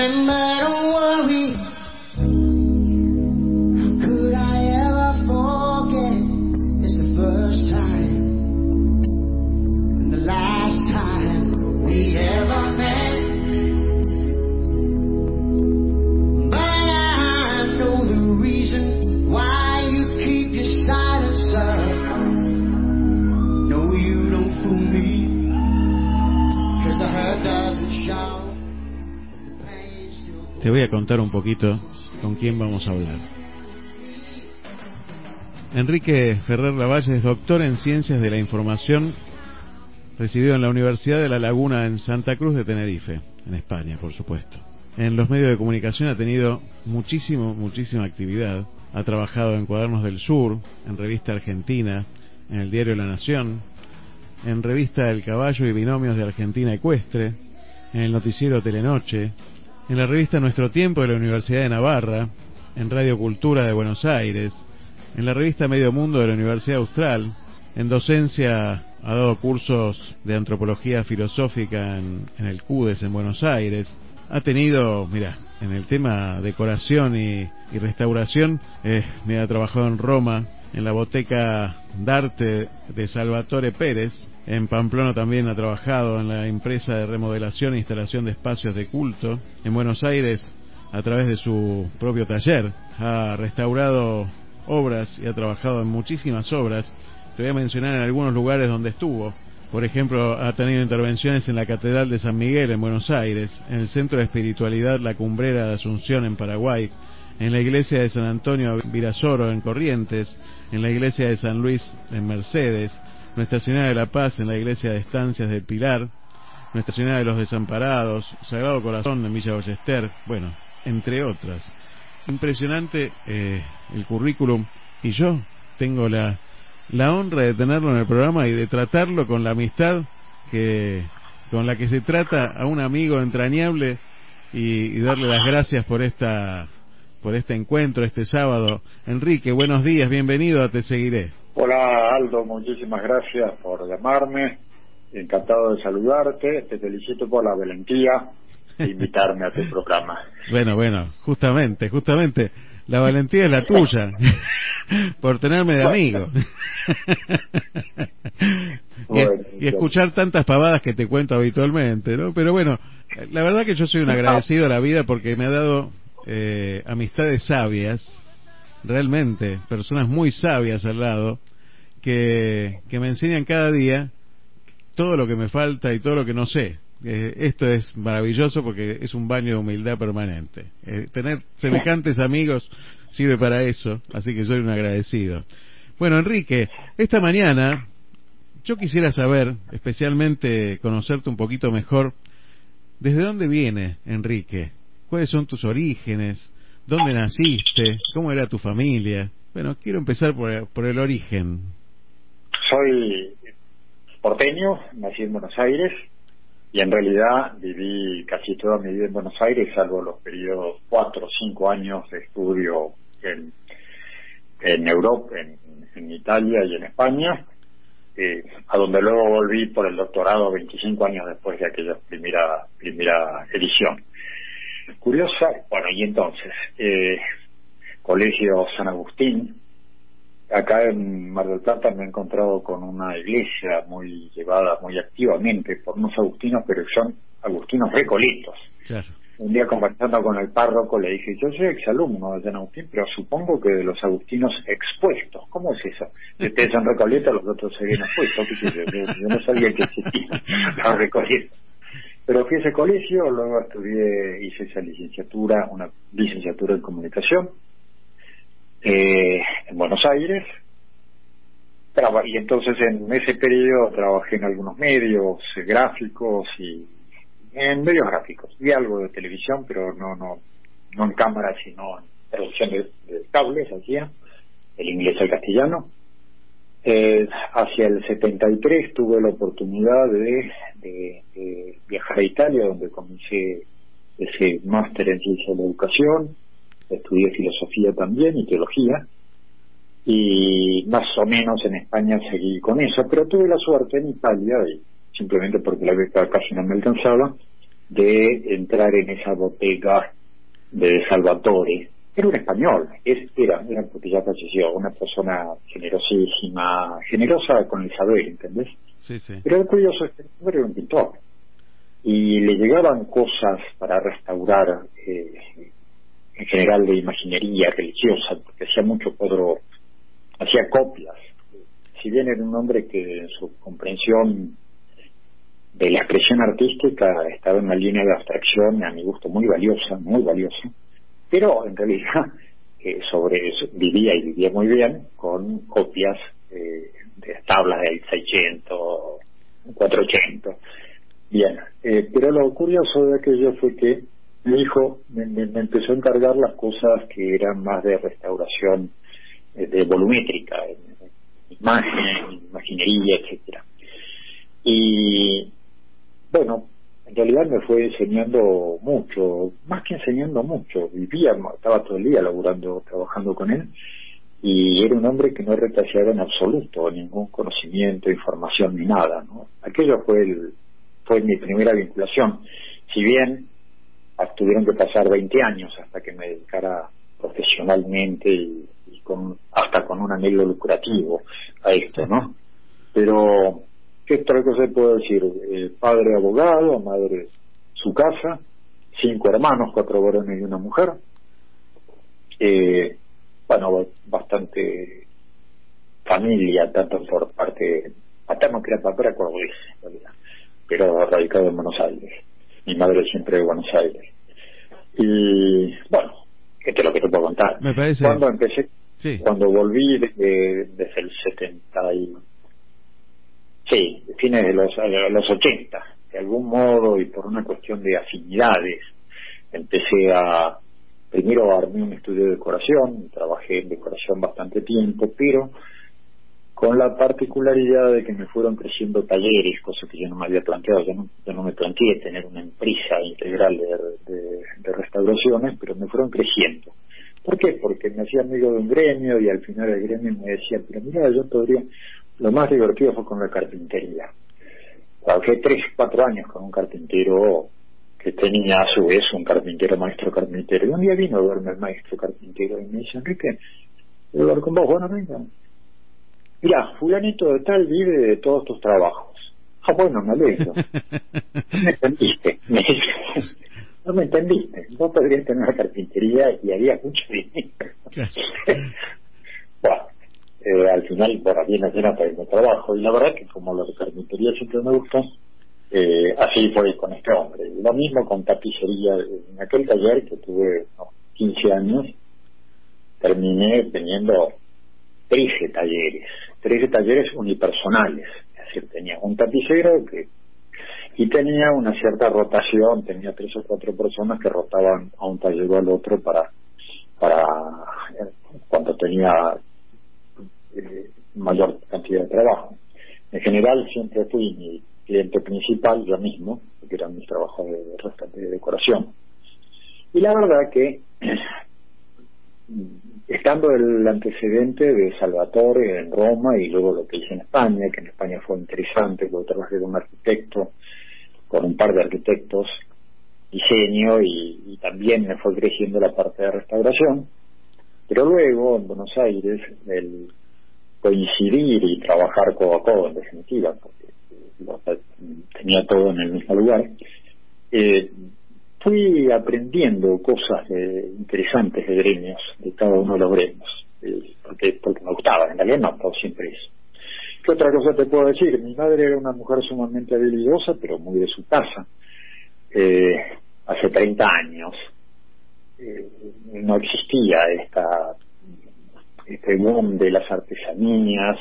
remember, un poquito con quién vamos a hablar. Enrique Ferrer Lavalle es doctor en Ciencias de la Información, recibido en la Universidad de La Laguna en Santa Cruz de Tenerife, en España, por supuesto. En los medios de comunicación ha tenido muchísimo, muchísima actividad. Ha trabajado en Cuadernos del Sur, en Revista Argentina, en el diario La Nación, en Revista El Caballo y Binomios de Argentina Ecuestre, en el noticiero Telenoche, en la revista Nuestro Tiempo de la Universidad de Navarra, en Radio Cultura de Buenos Aires, en la revista Medio Mundo de la Universidad Austral, en docencia ha dado cursos de antropología filosófica en, el CUDES en Buenos Aires, ha tenido, mira, en el tema decoración y, y restauración, eh, me ha trabajado en Roma, en la Boteca d'Arte de Salvatore Pérez, en Pamplona también ha trabajado en la empresa de remodelación e instalación de espacios de culto. En Buenos Aires, a través de su propio taller, ha restaurado obras y ha trabajado en muchísimas obras. Te voy a mencionar en algunos lugares donde estuvo. Por ejemplo, ha tenido intervenciones en la Catedral de San Miguel en Buenos Aires, en el Centro de Espiritualidad La Cumbrera de Asunción en Paraguay, en la Iglesia de San Antonio Virasoro en Corrientes, en la Iglesia de San Luis en Mercedes, Nuestra Señora de la Paz en la Iglesia de Estancias del Pilar, Nuestra Señora de los Desamparados, Sagrado Corazón en Villa Ballester, bueno, entre otras. Impresionante eh, el currículum y yo tengo la, la honra de tenerlo en el programa y de tratarlo con la amistad que con la que se trata a un amigo entrañable y, y darle las gracias por esta por este encuentro este sábado. Enrique, buenos días, bienvenido a Te Seguiré. Hola Aldo, muchísimas gracias por llamarme. Encantado de saludarte. Te felicito por la valentía de invitarme a tu programa. Bueno, bueno, justamente, justamente, la valentía es la tuya, por tenerme de amigo. Y, y escuchar tantas pavadas que te cuento habitualmente, ¿no? Pero bueno, la verdad que yo soy un agradecido a la vida porque me ha dado eh, amistades sabias, realmente, personas muy sabias al lado, que, me enseñan cada día todo lo que me falta y todo lo que no sé. Eh, esto es maravilloso porque es un baño de humildad permanente. Eh, tener semejantes amigos sirve para eso, así que soy un agradecido. Bueno, Enrique, esta mañana yo quisiera saber, especialmente conocerte un poquito mejor, ¿desde dónde viene Enrique? ¿Cuáles son tus orígenes? ¿Dónde naciste? ¿Cómo era tu familia? Bueno, quiero empezar por, por el origen. Soy porteño, nací en Buenos Aires y en realidad viví casi toda mi vida en Buenos Aires, salvo los periodos cuatro o cinco años de estudio en, en Europa, en, Italia y en España, eh, a donde luego volví por el doctorado 25 años después de aquella primera primera edición. Curiosa, bueno, y entonces, eh, Colegio San Agustín, acá en Mar del Plata me he encontrado con una iglesia muy llevada muy activamente por unos agustinos, pero son agustinos recoletos. Claro. Un día conversando con el párroco le dije, yo soy exalumno de San Agustín, pero supongo que de los agustinos expuestos. ¿Cómo es eso? Si ustedes son recoletos, los otros se vienen expuestos. ¿Qué sé yo? Yo, yo no sabía que existían los recoletos. Pero fui a ese colegio, luego estudié, hice esa licenciatura, una licenciatura en comunicación, eh, en Buenos Aires. Y entonces en ese periodo trabajé en algunos medios eh, gráficos y en medios gráficos. Vi algo de televisión, pero no no no en cámara, sino en traducción de, de cables, hacía, el inglés al castellano. Eh, hacia el 73 tuve la oportunidad de, de- de viajar a Italia, donde comencé ese máster en ciencia de la educación, estudié filosofía también y teología, y más o menos en España seguí con eso, pero tuve la suerte en Italia, y simplemente porque la beca casi no me alcanzaba, de entrar en esa botega de Salvatore. Era un español, es, era, era porque ya falleció, una persona generosísima, generosa con el saber, ¿entendés? Sí, sí. Pero lo curioso es que era un pintor y le llegaban cosas para restaurar, eh, en general de imaginería religiosa, porque hacía mucho cuadro, hacía copias. Si bien era un hombre que en su comprensión de la expresión artística estaba en una línea de abstracción, a mi gusto, muy valiosa, muy valiosa, pero en realidad eh, sobre eso vivía y vivía muy bien con copias eh, de tablas del 600, 400. Bien, eh, pero lo curioso de aquello fue que mi hijo me, me- me empezó a encargar las cosas que eran más de restauración eh, de volumétrica, en imagen, imaginería, etcétera. Y bueno, en realidad me fue enseñando mucho, más que enseñando mucho, vivía, estaba todo el día laburando, trabajando con él, y era un hombre que no retaseaba en absoluto ningún conocimiento, información ni nada, ¿no? Aquello fue el, fue mi primera vinculación, si bien tuvieron que pasar 20 años hasta que me dedicara profesionalmente y, y con, hasta con un anhelo lucrativo a esto, ¿no? Pero, ¿qué otra cosa puedo decir? Eh, padre abogado, madre su casa, cinco hermanos, cuatro varones y una mujer. Eh, bueno, ba- bastante familia, tanto por parte paterno que era papá cordobés, pero radicado en Buenos Aires. Mi madre siempre de Buenos Aires. Y bueno, esto es lo que te puedo contar. Me parece- Cuando empecé, Sí. cuando volví desde, desde el 70 y sí, fines de los, de los 80, de algún modo y por una cuestión de afinidades, empecé a, primero armé un estudio de decoración, trabajé en decoración bastante tiempo, pero con la particularidad de que me fueron creciendo talleres, cosa que yo no me había planteado, yo no, yo no me planteé tener una empresa integral de, de- restauraciones, pero me fueron creciendo. ¿Por qué? Porque me hacía amigo de un gremio y al final el gremio me decía, pero mira, yo podría... Lo más divertido fue con la carpintería. Trabajé tres, cuatro años con un carpintero que tenía a su vez un carpintero, maestro carpintero. Y un día vino a verme el maestro carpintero y me dice, Enrique, ¿puedo hablar con vos? Bueno, venga. Mira, fulanito de tal vive de todos tus trabajos. Ah, bueno, me alegro. No me entendiste. Me no me entendiste. Vos podrías tener una carpintería y haría mucho dinero. bueno, eh, al final, por aquí me llena para mi trabajo. Y la verdad que como la carpintería siempre me gustó, Eh, así fue con este hombre. Lo mismo con tapicería. En aquel taller que tuve unos 15 años, terminé teniendo 13 talleres, 13 talleres unipersonales. Es decir, tenía un tapicero que y tenía una cierta rotación, tenía tres o cuatro personas que rotaban a un taller o al otro para para eh, cuando tenía eh, mayor cantidad de trabajo. En general siempre fui mi cliente principal yo mismo, porque era mi trabajo de, de decoración. Y la verdad que estando el antecedente de Salvatore en Roma y luego lo que hice en España, que en España fue interesante, luego trabajé con un arquitecto, con un par de arquitectos, diseño y, y también me fue creciendo la parte de restauración, pero luego en Buenos Aires el coincidir y trabajar codo a codo en definitiva, porque tenía todo en el mismo lugar, eh, fui aprendiendo cosas de, interesantes de gremios, de cada uno de los gremios, eh, porque, porque me gustaba, en realidad no, todo siempre eso. ¿Qué otra cosa te puedo decir? Mi madre era una mujer sumamente habilidosa, pero muy de su casa. Eh, hace 30 años eh, no existía esta este boom de las artesanías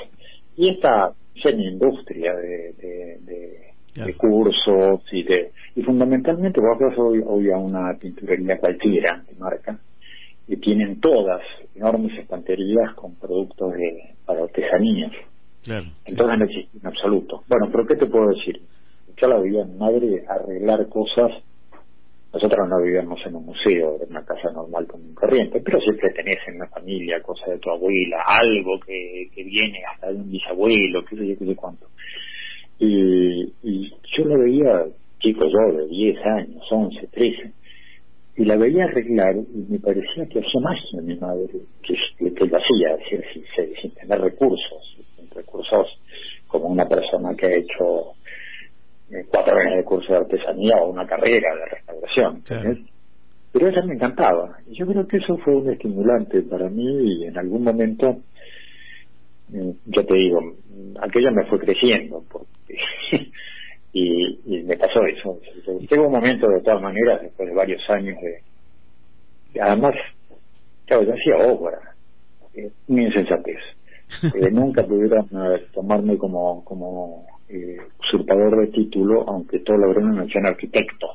y esta semi-industria de, de, de cursos y de y fundamentalmente vos vas hoy, hoy a una pinturería cualquiera de marca y tienen todas enormes estanterías con productos de para artesanías. Claro. entonces no existe en absoluto. Bueno pero qué te puedo decir yo la veía mi madre arreglar cosas. Nosotros no vivíamos en un museo, en una casa normal común corriente, pero siempre tenés en la familia cosas de tu abuela, algo que, que viene hasta de un bisabuelo, qué sé yo, qué sé cuánto. Y, y yo la veía, chico yo, de 10 años, 11, 13, y la veía arreglar y me parecía que hacía magia mi madre, que, que lo hacía, decir, sin, sin tener recursos, sin recursos como una persona que ha hecho eh, cuatro años de curso de artesanía o una carrera de restauración. Claro. Pero ella me encantaba. Y yo creo que eso fue un estimulante para mí y en algún momento, mm, ya te digo, mm, aquello me fue creciendo porque y, y me pasó eso. Llegó un momento de todas maneras, después de varios años de... de- además, claro, yo hacía obra, eh, mi insensatez. Eh, nunca pudieron eh, tomarme como como eh, usurpador de título, aunque todo lo me decían arquitecto.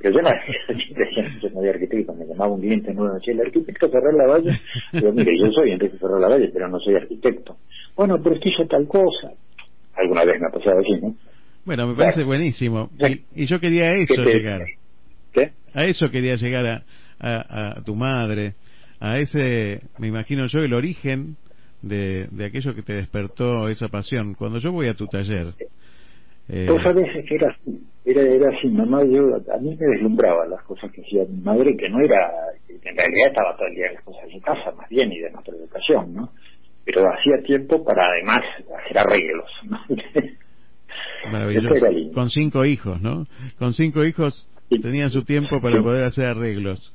Pero yo no, yo no era arquitecto, me llamaba un cliente nuevo, decía, el arquitecto Ferrer Lavalle. Digo, mire, yo soy Enrique Ferrer Lavalle, pero no soy arquitecto. Bueno, pero es que hizo tal cosa. Alguna vez me ha pasado así, ¿no? Bueno, me parece buenísimo. Y, y yo quería a eso ¿Qué te- llegar. ¿Qué? A eso quería llegar a, a, a tu madre, a ese, me imagino yo, el origen de, de aquello que te despertó esa pasión. Cuando yo voy a tu taller, eh, Vos sabés que era así, era, era así, mamá, yo, a mí me deslumbraba las cosas que hacía mi madre, que no era, en realidad estaba todo el día en las cosas de su casa, más bien, y de nuestra educación, ¿no? Pero hacía tiempo para además hacer arreglos, ¿no? maravilloso. Con cinco hijos, ¿no? Con cinco hijos Sí. tenían su tiempo para Sí. poder hacer arreglos.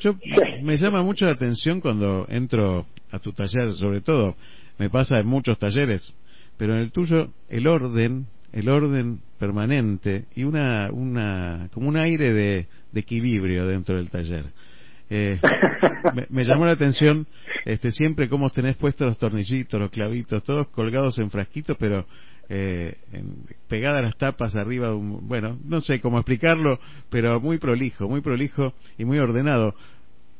Yo me llama mucho la atención cuando entro a tu taller, sobre todo, me pasa en muchos talleres, pero en el tuyo el orden, el orden permanente y una, una, como un aire de, de equilibrio dentro del taller. Eh, me, me llamó la atención este siempre cómo tenés puestos los tornillitos, los clavitos, todos colgados en frasquitos, pero eh, en- pegadas las tapas arriba de un, bueno, no sé cómo explicarlo, pero muy prolijo, muy prolijo y muy ordenado.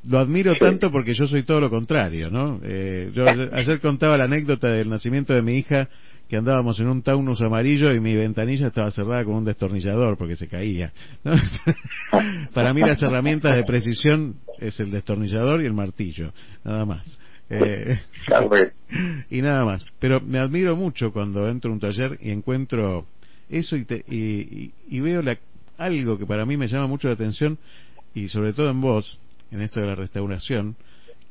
Lo admiro tanto porque yo soy todo lo contrario, ¿no? Eh, yo ayer, ayer contaba la anécdota del nacimiento de mi hija que andábamos en un Taunus amarillo y mi ventanilla estaba cerrada con un destornillador porque se caía. ¿no? Para mí las herramientas de precisión es el destornillador y el martillo, nada más. Eh, y nada más. Pero me admiro mucho cuando entro a un taller y encuentro eso y, te- y, y- y veo la, algo que para mí me llama mucho la atención y sobre todo en vos, en esto de la restauración,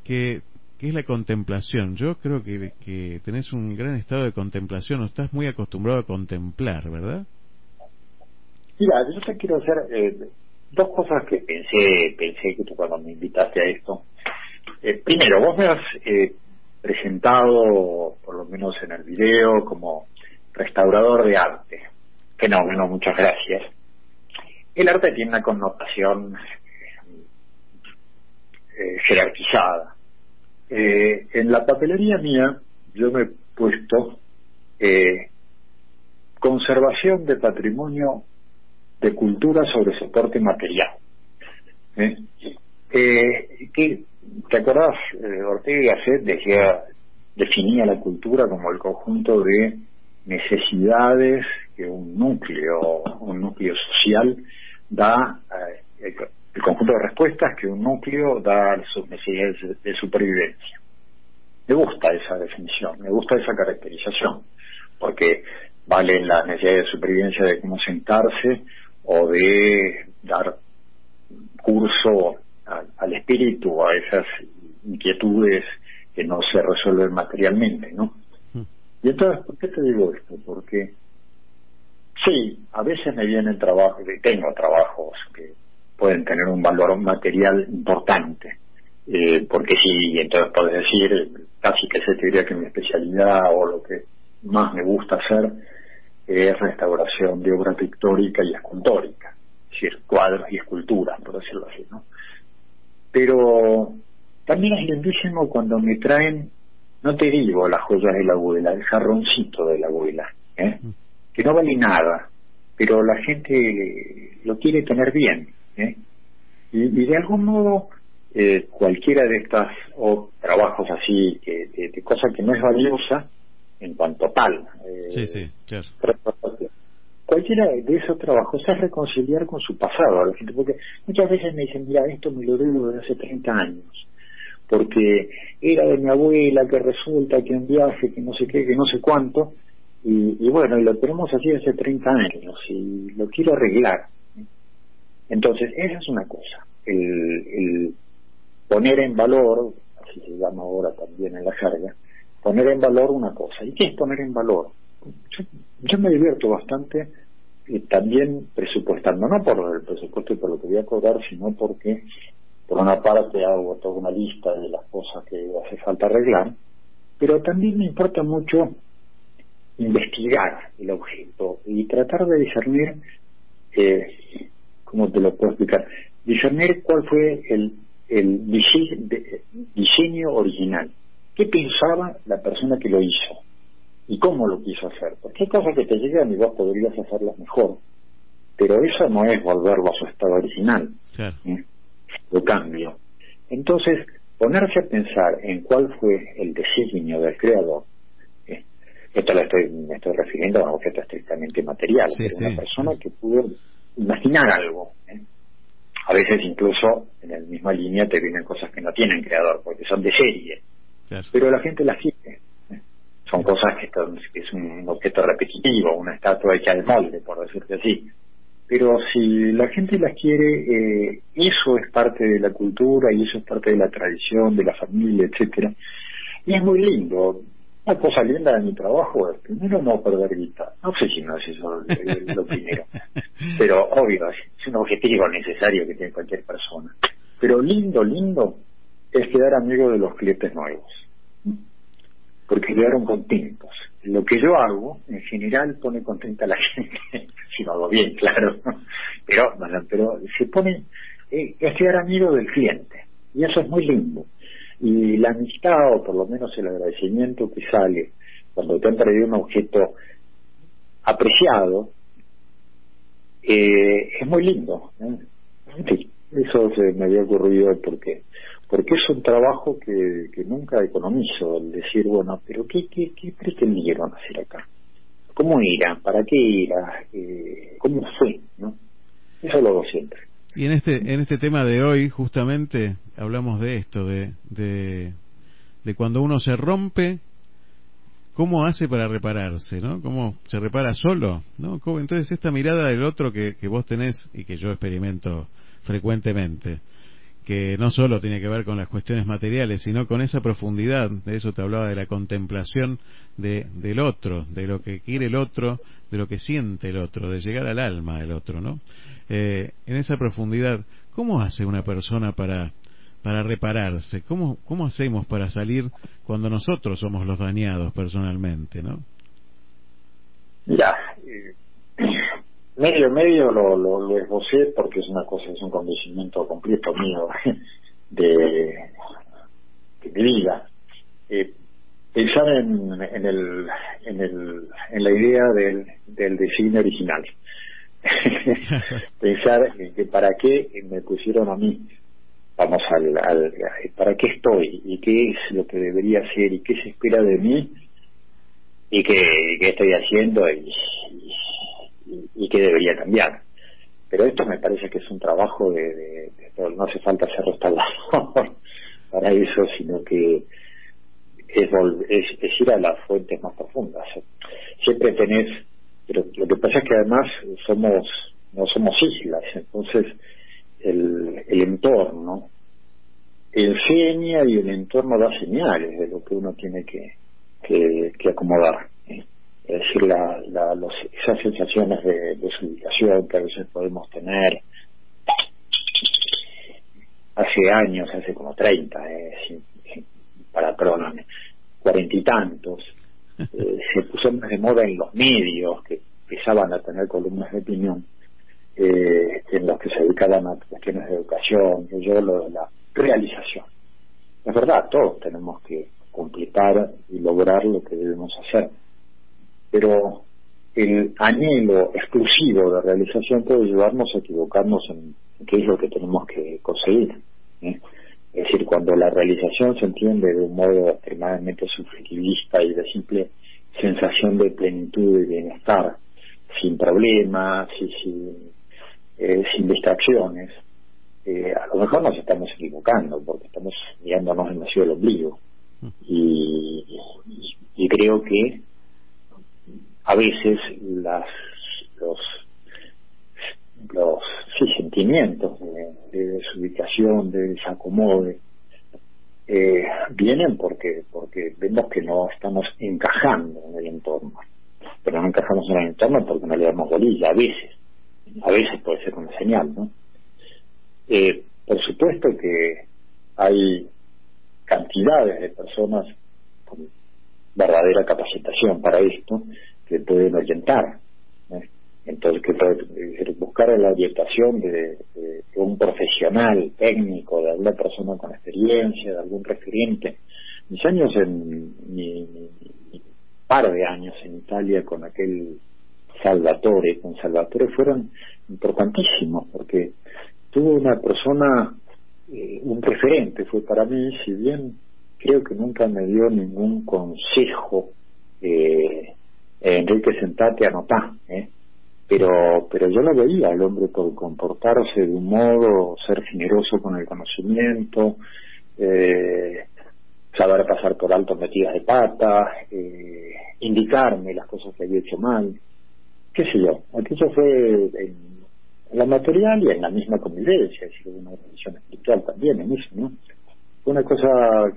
que, que es la contemplación. Yo creo que, que tenés un gran estado de contemplación o estás muy acostumbrado a contemplar, ¿verdad? Mira, yo te quiero hacer eh, dos cosas que pensé, pensé que tú cuando me invitaste a esto. Eh, primero, vos me has eh, presentado, por lo menos en el video, como restaurador de arte. Fenómeno, muchas gracias. El arte tiene una connotación eh, jerarquizada. Eh, en la papelería mía yo me he puesto conservación de patrimonio de cultura sobre soporte material. Que, ¿Te acordás? Eh, Ortega y Gasset decía, definía la cultura como el conjunto de necesidades que un núcleo, un núcleo social da, eh, el, conjunto de respuestas que un núcleo da a sus necesidades de, de supervivencia. Me gusta esa definición, me gusta esa caracterización, porque valen las necesidades de supervivencia de cómo sentarse o de dar curso al, al espíritu, a esas inquietudes que no se resuelven materialmente, ¿no? Y entonces, ¿por qué te digo esto? Porque sí, a veces me vienen trabajos, y tengo trabajos que pueden tener un valor material importante, eh, porque sí, y entonces puedes decir, casi que se te diría que mi especialidad o lo que más me gusta hacer es restauración de obra pictórica y escultórica, es decir, cuadros y esculturas, por decirlo así, ¿no? Pero también es lindísimo cuando me traen, no te digo las joyas de la abuela, el jarroncito de la abuela, ¿eh? que no vale nada, pero la gente lo quiere tener bien. ¿eh? Y, y de algún modo, eh, cualquiera de estas o trabajos así, que, de, de cosa que no es valiosa en cuanto tal, Sí, sí, claro. Cualquiera de esos trabajos es reconciliar con su pasado a la gente, porque muchas veces me dicen, mira, esto me lo debo de hace 30 años, porque era de mi abuela, que resulta que un viaje, que no sé qué, que no sé cuánto, y, y bueno, y lo tenemos así hace 30 años, y lo quiero arreglar. Entonces, esa es una cosa, el, el poner en valor, así se llama ahora también en la jerga, poner en valor una cosa. ¿Y qué es poner en valor? Yo me divierto bastante y también presupuestando, no por el presupuesto y por lo que voy a cobrar, sino porque por una parte hago toda una lista de las cosas que hace falta arreglar, pero también me importa mucho investigar el objeto y tratar de discernir, eh, ¿cómo te lo puedo explicar? Discernir cuál fue el, el de- diseño original. ¿Qué pensaba la persona que lo hizo? ¿Y cómo lo quiso hacer? Porque hay cosas que te llegan y vos podrías hacerlas mejor, pero eso no es volverlo a su estado original. Claro. ¿eh? Lo cambio. Entonces, ponerse a pensar en cuál fue el designio del creador, ¿eh? esto lo estoy, me estoy refiriendo a un objeto estrictamente material, Sí, pero sí. una persona que pudo imaginar algo. ¿eh? A veces incluso en la misma línea te vienen cosas que no tienen creador, porque son de serie, claro. pero la gente las quiere. Son cosas que, están- que es un objeto repetitivo, una estatua hecha de molde, por decirte así. Pero si la gente las quiere, eh, eso es parte de la cultura y eso es parte de la tradición, de la familia, etcétera. Y es muy lindo. Una cosa linda de mi trabajo es, primero, no perder guita. No sé si no es eso lo primero. Pero obvio, es un objetivo necesario que tiene cualquier persona. Pero lindo, lindo es quedar amigo de los clientes nuevos. Porque quedaron contentos. Lo que yo hago, en general, pone contenta a la gente. si lo hago bien, claro. Pero, bueno, pero se pone, eh, es quedar amigo del cliente. Y eso es muy lindo. Y la amistad, o por lo menos el agradecimiento que sale cuando te han traído un objeto apreciado, eh, es muy lindo. ¿eh? Sí, eso se me había ocurrido porque porque es un trabajo que, que nunca economizo, el decir, bueno, pero ¿qué, qué, qué pretendieron hacer acá? ¿Cómo era? ¿Para qué era? Eh, ¿Cómo fue? ¿no? Eso lo hago siempre. Y en este en este tema de hoy justamente hablamos de esto, de, de, de cuando uno se rompe, cómo hace para repararse, ¿no? ¿Cómo se repara solo? ¿no? ¿Cómo- Entonces esta mirada del otro que, que vos tenés y que yo experimento frecuentemente, que no solo tiene que ver con las cuestiones materiales, sino con esa profundidad, de eso te hablaba de la contemplación de, del otro, de lo que quiere el otro, de lo que siente el otro, de llegar al alma del otro, ¿no? Eh, en esa profundidad, ¿cómo hace una persona para para repararse? ¿Cómo, ¿Cómo hacemos para salir cuando nosotros somos los dañados personalmente, no? Eh, medio medio lo, lo, lo esbocé porque es una cosa, es un convencimiento completo mío de, de mi vida. Eh, pensar en, en, el, en, el, en la idea del, del diseño original. pensar en que para qué me pusieron a mí, vamos al, al, para qué estoy y qué es lo que debería ser y qué se espera de mí y qué, qué estoy haciendo y, y, y qué debería cambiar. Pero esto me parece que es un trabajo de, de, no hace falta ser restaurador para eso, sino que es, es, es, ir a las fuentes más profundas. Siempre tenés, pero lo que pasa es que además somos, no somos islas, entonces el, el entorno enseña y el entorno da señales de lo que uno tiene que, que, que acomodar. Es decir, la, la, los, esas sensaciones de desubicación que a veces podemos tener hace años, hace como 30, eh, para, perdóname, cuarenta y tantos, eh, se puso más de moda en los medios que empezaban a tener columnas de opinión eh, en los que se dedicaban a cuestiones de educación, yo lo de la realización. Es verdad, todos tenemos que completar y lograr lo que debemos hacer, pero el anhelo exclusivo de realización puede llevarnos a equivocarnos en qué es lo que tenemos que conseguir. ¿eh? Es decir, cuando la realización se entiende de un modo extremadamente subjetivista y de simple sensación de plenitud y bienestar, sin problemas y sin, eh, sin distracciones, eh, a lo mejor nos estamos equivocando porque estamos mirándonos demasiado el ombligo. Y, y, y creo que a veces las los los sí, sentimientos de, de desubicación, de desacomode, eh, vienen porque porque vemos que no estamos encajando en el entorno. Pero no encajamos en el entorno porque no le damos bolilla, a veces. A veces puede ser una señal, ¿no? Eh, por supuesto que hay cantidades de personas con verdadera capacitación para esto que pueden orientar. Entonces, que buscar la orientación de, un profesional técnico, de alguna persona con experiencia, de algún referente. Mis años en, mi, mi, mi par de años en Italia con aquel Salvatore, con Salvatore fueron importantísimos porque tuvo una persona, eh, un referente fue para mí, si bien creo que nunca me dio ningún consejo, eh, Enrique sentate anotá, ¿eh? pero pero yo lo veía al hombre por comportarse de un modo, ser generoso con el conocimiento, eh, saber pasar por alto metidas de pata, eh, indicarme las cosas que había hecho mal, qué sé yo. Aquello fue en, en la material y en la misma convivencia, es decir, una relación espiritual también en eso, ¿no? Fue una cosa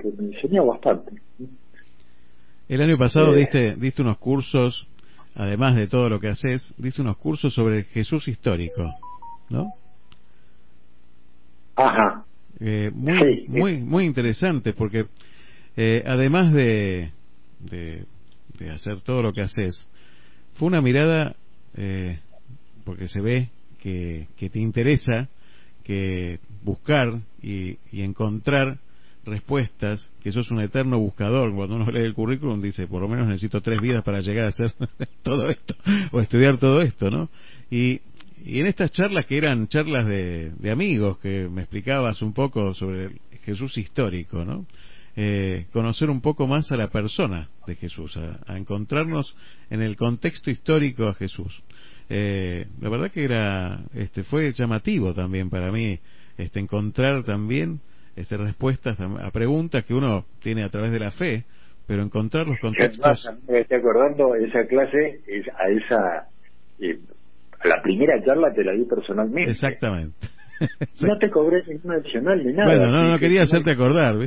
que me enseñó bastante. El año pasado eh, diste, diste unos cursos además de todo lo que haces, dice unos cursos sobre Jesús histórico, ¿no? Ajá. Eh, muy, sí, muy, sí. muy interesante porque eh, además de, de, de, hacer todo lo que haces, fue una mirada, eh, porque se ve que, que te interesa que buscar y, y encontrar respuestas, que sos un eterno buscador. Cuando uno lee el currículum dice, por lo menos necesito tres vidas para llegar a hacer todo esto, o estudiar todo esto, ¿no? Y, y en estas charlas que eran charlas de, de amigos, que me explicabas un poco sobre Jesús histórico, ¿no? Eh, conocer un poco más a la persona de Jesús, a, a encontrarnos en el contexto histórico a Jesús. Eh, la verdad que era, este, fue llamativo también para mí, este, encontrar también este, respuestas a preguntas que uno tiene a través de la fe, pero encontrar los contextos. Me estoy acordando esa clase, a esa, eh, a la primera charla te la di personalmente. Exactamente. No te cobré ningún adicional ni nada. Bueno, no, no quería hacerte acordar. no,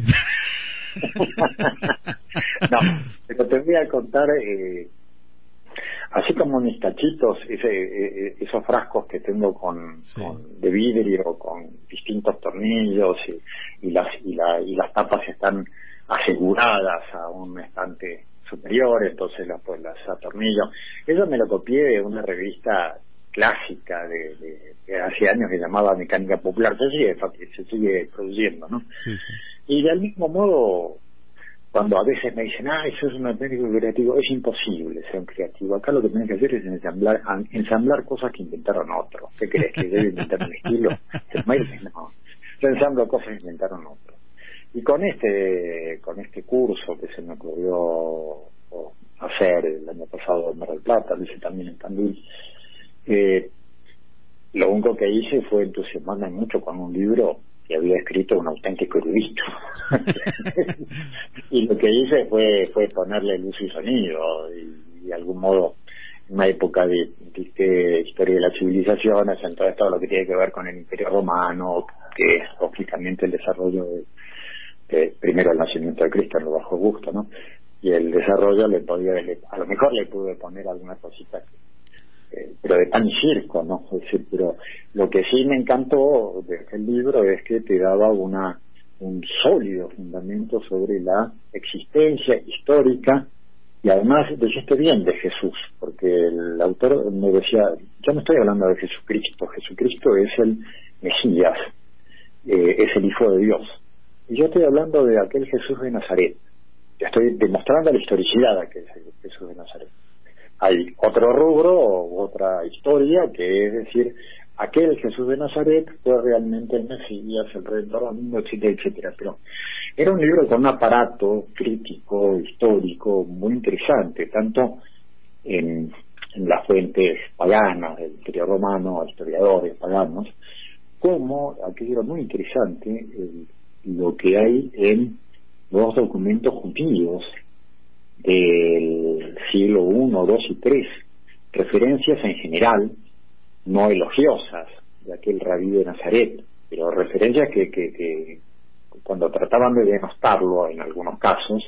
pero te voy a contar eh, así como mis tachitos, ese, eh, esos frascos que tengo con, sí. con, de vidrio, con distintos tornillos y, y las y, la, y las tapas están aseguradas a un estante superior, entonces las pues las atornillo. Eso me lo copié de una revista clásica de, de- hace años que llamaba mecánica popular, se sigue, se sigue produciendo, ¿no? Sí, sí. Y del mismo modo, cuando a veces me dicen, ah, eso es un técnico creativo, es imposible ser un creativo. Acá lo que tienes que hacer es ensamblar, ensamblar cosas que inventaron otros. ¿Qué crees? ¿Que debe inventar un estilo? No. Yo ensamblo cosas que inventaron otros. Y con este, con este curso que se me ocurrió hacer el año pasado en Mar del Plata, lo hice también en Tandil, eh, lo único que hice fue entusiasmarme mucho con un libro había escrito un auténtico erudito. y lo que hice fue fue ponerle luz y sonido y, de algún modo en una época de, de- historia de las civilizaciones, entonces todo lo que tiene que ver con el imperio romano, que es lógicamente el desarrollo de, primero el nacimiento de Cristo en lo bajo Augusto, ¿no? Y el desarrollo le podía, le- a lo mejor le pude poner alguna cosita que pero de pan circo, ¿no? Es pero lo que sí me encantó del libro es que te daba una un sólido fundamento sobre la existencia histórica y además dijiste bien de Jesús, porque el autor me decía, yo no estoy hablando de Jesucristo, Jesucristo es el Mesías, eh, es el Hijo de Dios, y yo estoy hablando de aquel Jesús de Nazaret, estoy demostrando la historicidad de aquel Jesús de Nazaret hay otro rubro o otra historia que es decir aquel Jesús de Nazaret fue realmente el Mesías, el Redentor del mundo, etcétera, etcétera. Pero era un libro con un aparato crítico, histórico, muy interesante, tanto en, las fuentes paganas del Imperio Romano, historiadores paganos, como, aquello era muy interesante, el- lo que hay en los documentos judíos del siglo I, II y III, referencias en general, no elogiosas, de aquel rabí de Nazaret, pero referencias que, que, que cuando trataban de denostarlo en algunos casos,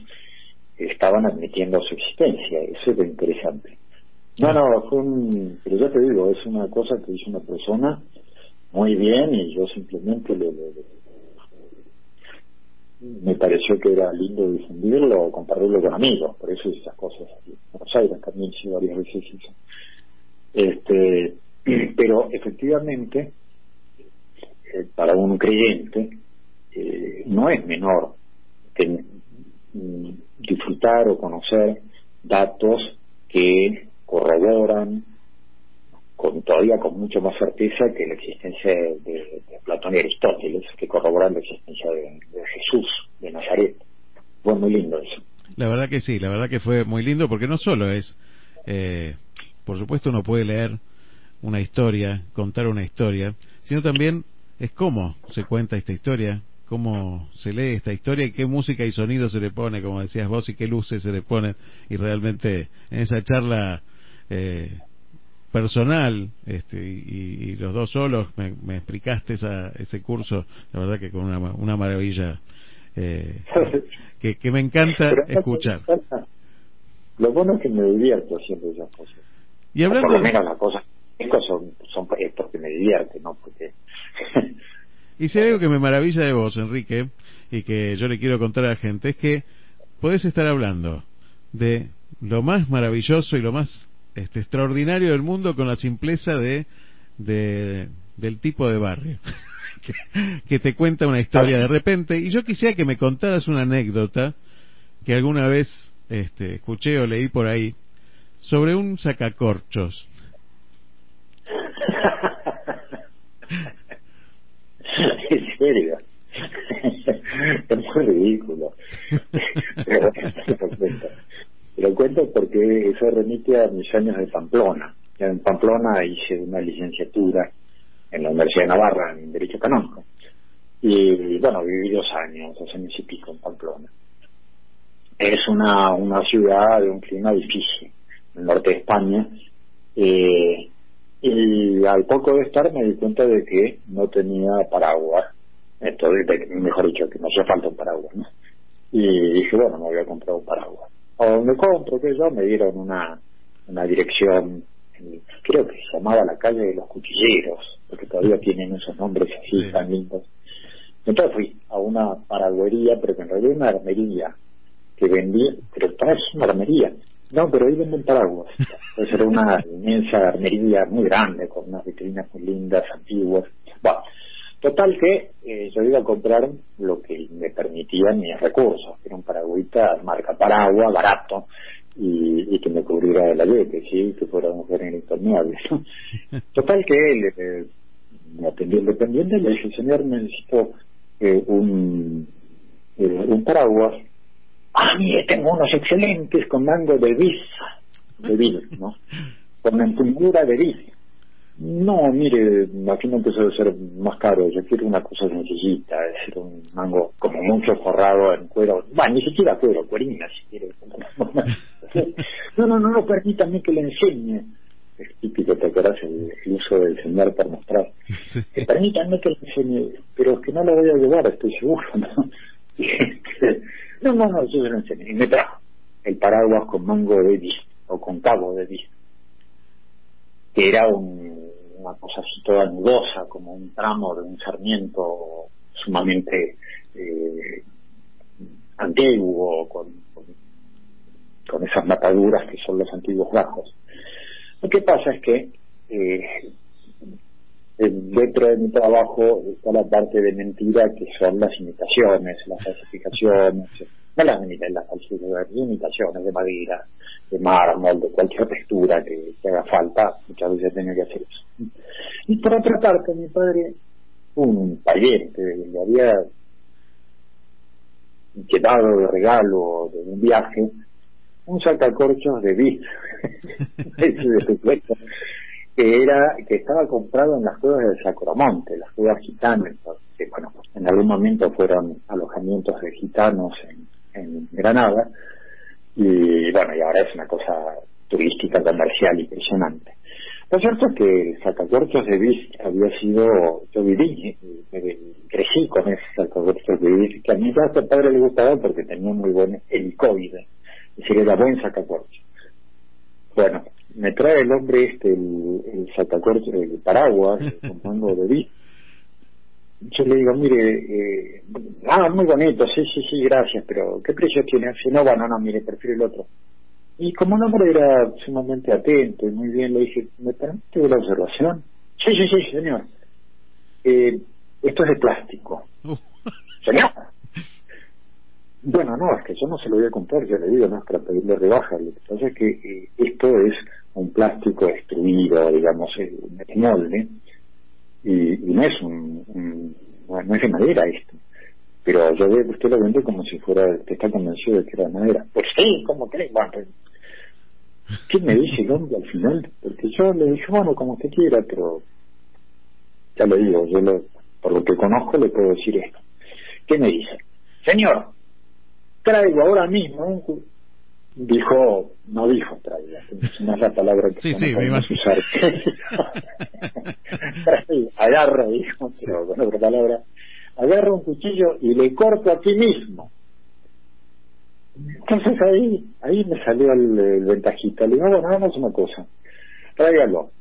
estaban admitiendo su existencia, eso es lo interesante. No, no, pero ya te digo, es una cosa que hizo una persona muy bien y yo simplemente le, le- le- me pareció que era lindo difundirlo o compartirlo con amigos, por eso hice esas cosas aquí. En Buenos Aires también hice varias veces eso. Este, pero efectivamente, eh, para un creyente, eh, no es menor ten- mm, disfrutar o conocer datos que corroboran con todavía con mucho más certeza que la existencia de, Platón y Aristóteles, que corroboran la existencia de, de Jesús, de Nazaret. Fue muy lindo eso. La verdad que sí, la verdad que fue muy lindo porque no solo es, eh, por supuesto uno puede leer una historia, contar una historia, sino también es cómo se cuenta esta historia, cómo se lee esta historia y qué música y sonido se le pone, como decías vos, y qué luces se le ponen. Y realmente en esa charla eh, personal este, y, y los dos solos me, me explicaste esa, ese curso, la verdad que con una, una maravilla eh, que, que me encanta Pero- escuchar. Lo bueno es que me divierto haciendo esas cosas. Y hablando por lo menos las cosas son, son es porque me divierte, ¿no? Porque Y si hay algo que me maravilla de vos, Enrique, y que yo le quiero contar a la gente, es que podés estar hablando de lo más maravilloso y lo más este, extraordinario del mundo con la simpleza de, de- del tipo de barrio. que, que te cuenta una historia de repente. Y yo quisiera que me contaras una anécdota que alguna vez este, escuché o leí por ahí sobre un sacacorchos. en serio. es muy ridículo. Pero lo cuento. Porque eso remite a mis años de Pamplona. En Pamplona hice una licenciatura en la Universidad de Navarra en Derecho Canónico. Y bueno, viví dos años, dos años y pico en Pamplona. Es una, una ciudad de un clima difícil, en el norte de España. Eh, y al poco de estar me di cuenta de que no tenía paraguas. Entonces, mejor dicho, que me hacía falta un paraguas, ¿no? Y dije, bueno, me voy a comprar un paraguas. A donde compro, que yo, me dieron una, una dirección, creo que se llamaba la calle de los cuchilleros, porque todavía tienen esos nombres así Sí. tan lindos. Entonces fui a una paragüería, pero que en realidad era una armería, que vendía, pero es una armería, No, pero ahí venden paraguas. Entonces era una inmensa armería muy grande, con unas vitrinas muy lindas, antiguas. Bueno, total que eh, yo iba a comprar lo que me permitían mis recursos, que era un paragüita marca Paraguas, barato, y, y que me cubriera de la lluvia, sí, que fuera un género impermeable. Total que él eh, me atendió el dependiente y le dije, señor, necesito eh, un, eh, un paraguas. Ah, mire, tengo unos excelentes con mango de bis, de bis, ¿no? Con empuñadura de bis. No, mire, imagino que eso debe ser más caro. Yo quiero una cosa sencillita, es decir, un mango como mucho forrado en cuero. Bueno, ni siquiera cuero, cuerina, si quiere. No, no, no, no, permítame que le enseñe. Es típico, te acuerdas, el, el uso del señor para mostrar. Que permítame que le enseñe, pero es que no lo voy a llevar, estoy seguro, ¿no? Este, no, no, no, yo se lo enseñé. Y me trajo el paraguas con mango de bis, o con cabo de bis que era un- una cosa así toda nudosa, como un tramo de un sarmiento sumamente eh, antiguo, con, con, esas mataduras que son los antiguos bajos. Lo que pasa es que eh, dentro de mi trabajo está la parte de mentira que son las imitaciones, las falsificaciones, las imitaciones, las imitaciones de madera, de mármol, de cualquier textura que, que haga falta, muchas veces tenía que hacer eso. Y por otra parte, mi padre, un pariente, le había quedado de regalo de un viaje un sacacorchos de supuesto, que era que estaba comprado en las cuevas del Sacromonte, las cuevas gitanas, que bueno, en algún momento fueron alojamientos de gitanos en, en Granada, y bueno, y ahora es una cosa turística, comercial impresionante. Lo cierto es que el sacacorchos de bis había sido, yo viví, eh, crecí con ese sacacorchos de bis, que a mi padre le gustaba porque tenía muy buen helicoide, es decir, era buen sacacorchos. Bueno, me trae el hombre este, el, el sacacorchos, el paraguas, mango de bis, yo le digo, mire, eh, ah, muy bonito, sí, sí, sí, gracias, pero ¿qué precio tiene? Si no, bueno, no, mire, prefiero el otro. Y como el hombre era sumamente atento y muy bien, le dije, ¿me permite la observación? Sí, sí, sí, señor. Eh, esto es de plástico. Señor. Bueno, no, es que yo no se lo voy a comprar, yo le digo, no es para pedirle rebaja. Lo que pasa es que eh, esto es un plástico destruido, digamos, eh, de molde, y, y no es un, un- no es de madera esto. Pero yo veo usted lo vende como si fuera, que está convencido de que era de madera. Pues sí, ¿cómo cree? Bueno, pues, ¿qué me dice el al final? Porque yo le dije, bueno, como usted quiera, pero ya le digo, yo lo, por lo que conozco le puedo decir esto. ¿Qué me dice? Señor, traigo ahora mismo un... cu-". Dijo, no dijo traiga, no es la palabra que Sí, sí, podemos usar. Agarra, dijo, pero con otra palabra, agarra un cuchillo y le corto aquí mismo. Entonces ahí, ahí me salió el, el ventajita. Le digo, bueno, hagamos una cosa. Tráigalo.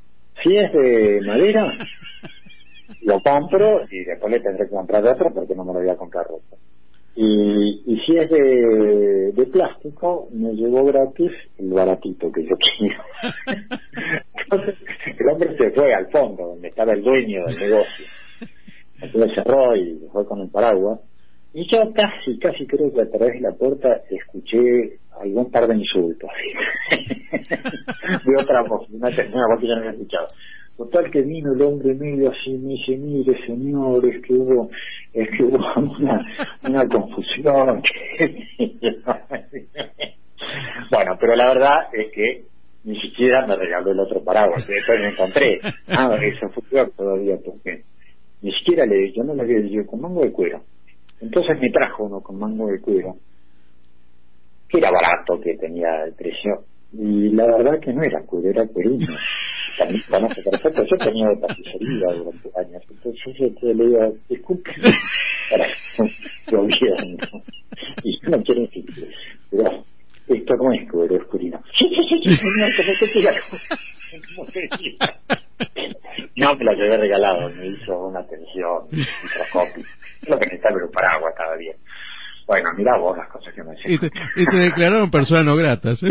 Si es de madera, lo compro y después le tendré que comprar otro porque no me lo voy a comprar otro. Y, y si es de, de plástico, me llevó gratis el baratito que yo quiero. Entonces, el hombre se fue al fondo, donde estaba el dueño del negocio. Entonces cerró y fue con el paraguas. Y yo casi, casi creo que a través de la puerta escuché algún par de insultos. de otra voz, una, una voz que yo no había escuchado. Total que vino el hombre medio así, me dice, mire señor, es que hubo, es que hubo una, una confusión. bueno, pero la verdad es que ni siquiera me regaló el otro paraguas, que después me encontré. Ah, eso fue todavía, porque ni siquiera le yo no le había dicho con mango de cuero. Entonces me trajo uno con mango de cuero, que era barato, que tenía el precio, y la verdad que no era cuero, era cuerino. También conoce perfecto, yo tenía de pasillería durante años, entonces yo le digo, disculpe, para gobierno, y yo no quiero insistir, pero esto no es cuero, es curino. Sí, sí. No, me lo llevé regalado, me hizo una atención microscópica. Lo que necesitaba era un paraguas, estaba bien. Bueno, mira vos las cosas que me Y te, y te declararon persona no grata. ¿sí?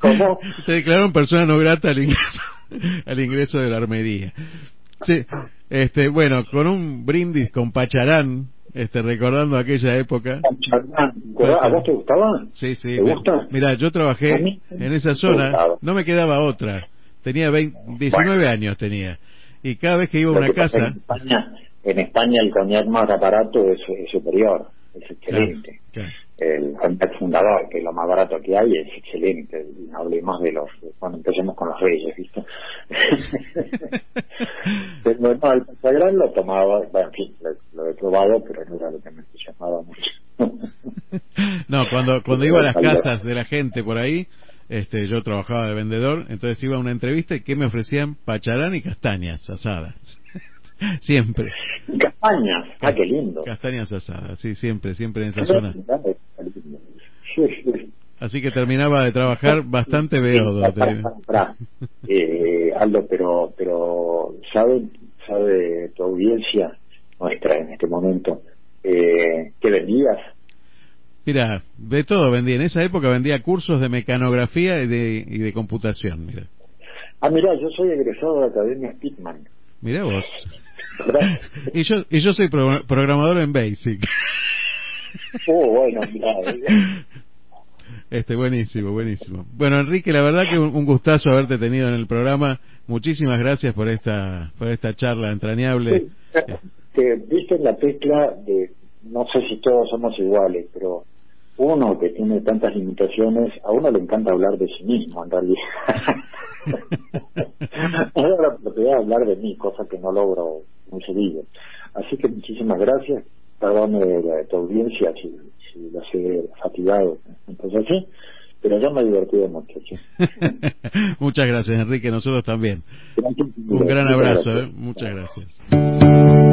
¿Cómo? Te declararon persona no grata al ingreso, al ingreso de la armería. Sí, este, bueno, con un brindis con Pacharán, este, recordando aquella época. Pacharán, ¿A vos te gustaba? Sí, sí. ¿Te gusta? Mira, yo trabajé en esa zona, no me quedaba otra. Tenía 20 19 años tenía. Y cada vez que iba a una casa, En España, en España el coñac más barato es, es superior, es excelente. Claro, El coñac fundador, que es lo más barato que hay, es excelente. Y no hablemos de los, cuando empecemos con los reyes, ¿viste? pero no, el Pasagrán lo tomaba, bueno, en fin, lo, lo he probado, pero no era lo que me llamaba mucho. No, cuando cuando iba a las casas de la gente por ahí, este, yo trabajaba de vendedor, entonces iba a una entrevista y que me ofrecían pacharán y castañas asadas. siempre. Y castañas, ah, qué lindo. Castañas asadas, sí, siempre, siempre en esa zona. Sí, sí. Así que terminaba de trabajar bastante pará. Eh, Aldo, pero, pero sabe, sabe tu audiencia nuestra en este momento eh, que vendías. Mira, de todo vendía. En esa época vendía cursos de mecanografía y de, y de computación, mira. Ah, mira, yo soy egresado de la Academia Pitman. Mira vos. ¿Verdad? Y yo, y yo soy pro- programador en Basic. oh, bueno, mira. Este, buenísimo, buenísimo. Bueno, Enrique, la verdad que un, un gustazo haberte tenido en el programa. Muchísimas gracias por esta, por esta charla entrañable. que viste la tecla de, no sé si todos somos iguales, pero uno que tiene tantas limitaciones, a uno le encanta hablar de sí mismo, en realidad. Ahora la oportunidad de hablar de mí, cosa que no logro muy seguido. Así que muchísimas gracias, perdón de, la- de tu audiencia si, si los he fatigado, entonces sí, pero yo me he divertido mucho. sí. Muchas gracias, Enrique. Nosotros también. Gracias. Un gran Muchas abrazo. gracias. ¿eh? Muchas gracias.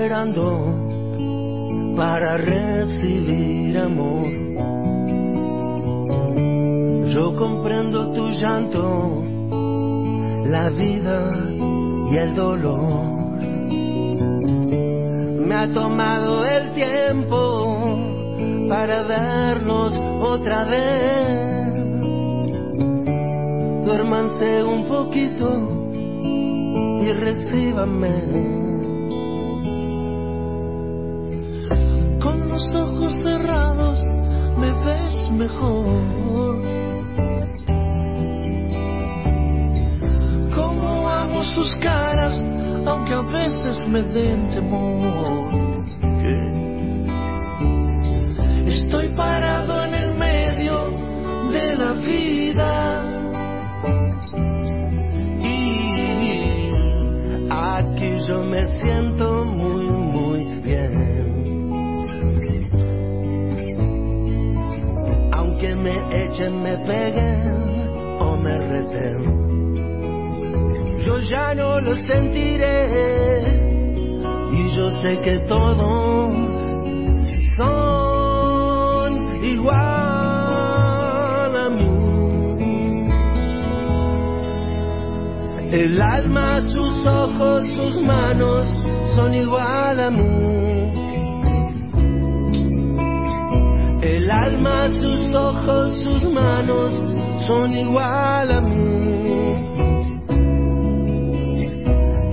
Esperando para recibir amor? Yo comprendo tu llanto, la vida y el dolor. Me ha tomado el tiempo para vernos otra vez. Duérmanse un poquito y recíbame. Los ojos cerrados me ves mejor. Como amo sus caras, aunque a veces me den temor. Que Estoy parado en el medio de la vida. Peguen o me reten. Yo ya no lo sentiré. Y yo sé que todos son igual a mí. El alma, sus ojos, sus manos son igual a mí. El alma, sus ojos, sus manos son igual a mí.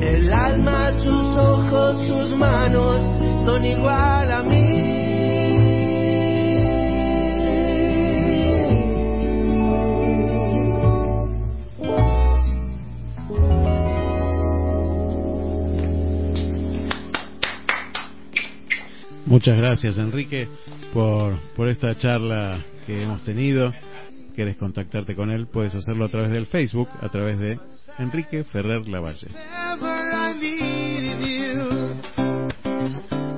El alma, sus ojos, sus manos son igual a mí. Muchas gracias, Enrique, por, por esta charla que hemos tenido. ¿Quieres contactarte con él? Puedes hacerlo a través del Facebook, a través de Enrique Ferrer Lavalle.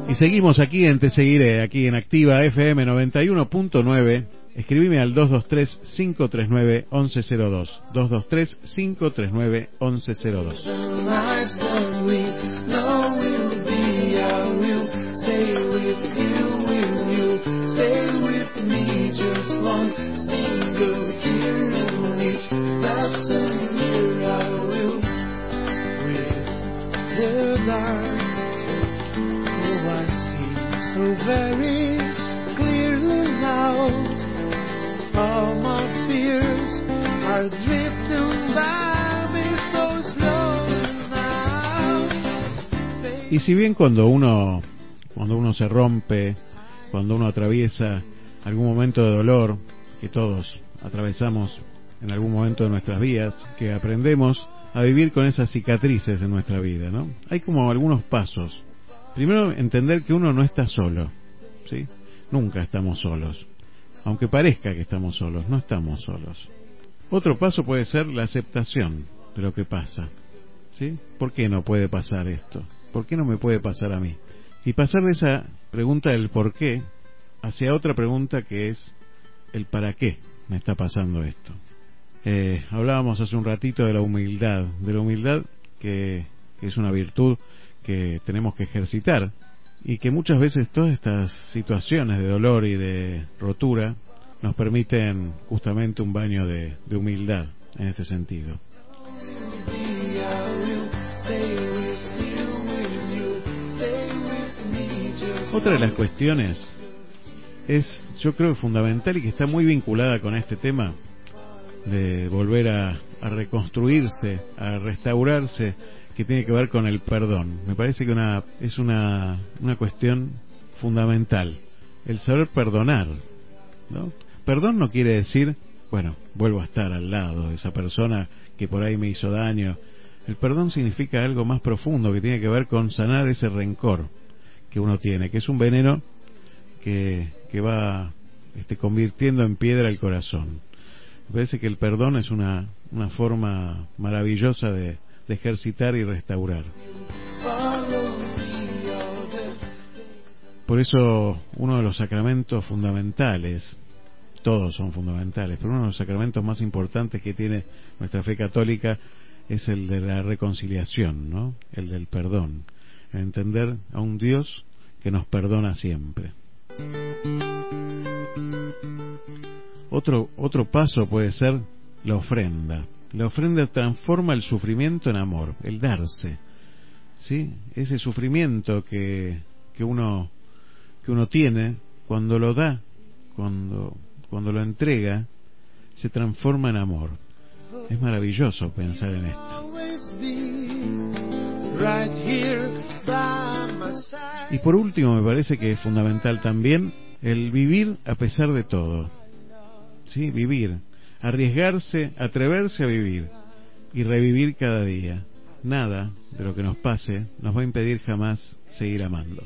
Y seguimos aquí en Te Seguiré, aquí en Activa FM 91.9. Escribime al 223-539-1102. 223-539-1102. Y si bien cuando uno cuando uno se rompe, cuando uno atraviesa algún momento de dolor que todos atravesamos en algún momento de nuestras vidas, que aprendemos a vivir con esas cicatrices en nuestra vida, ¿no? Hay como algunos pasos. Primero, entender que uno no está solo, ¿sí? Nunca estamos solos. Aunque parezca que estamos solos, no estamos solos. Otro paso puede ser la aceptación de lo que pasa, ¿sí? ¿Por qué no puede pasar esto? ¿Por qué no me puede pasar a mí? Y pasar de esa pregunta del por qué hacia otra pregunta que es el para qué me está pasando esto. Eh, hablábamos hace un ratito de la humildad, de la humildad que, es una virtud que tenemos que ejercitar y que muchas veces todas estas situaciones de dolor y de rotura nos permiten justamente un baño de, de humildad en este sentido. Otra de las cuestiones es, yo creo, fundamental y que está muy vinculada con este tema de volver a, a reconstruirse, a restaurarse, que tiene que ver con el perdón. Me parece que una, es una, una cuestión fundamental, el saber perdonar. ¿no? Perdón no quiere decir, bueno, vuelvo a estar al lado de esa persona que por ahí me hizo daño. El perdón significa algo más profundo que tiene que ver con sanar ese rencor que uno tiene, que es un veneno que, va este, convirtiendo en piedra el corazón. Me parece que el perdón es una, una forma maravillosa de, de ejercitar y restaurar. Por eso uno de los sacramentos fundamentales, todos son fundamentales, pero uno de los sacramentos más importantes que tiene nuestra fe católica es el de la reconciliación, ¿no? El del perdón entender a un Dios que nos perdona siempre. Otro, otro paso puede ser la ofrenda. La ofrenda transforma el sufrimiento en amor, el darse. ¿Sí? Ese sufrimiento que, que, uno, que uno tiene, cuando lo da, cuando, cuando lo entrega, se transforma en amor. Es maravilloso pensar en esto. Y por último, me parece que es fundamental también el vivir a pesar de todo. Sí, vivir, arriesgarse, atreverse a vivir y revivir cada día. Nada de lo que nos pase nos va a impedir jamás seguir amando.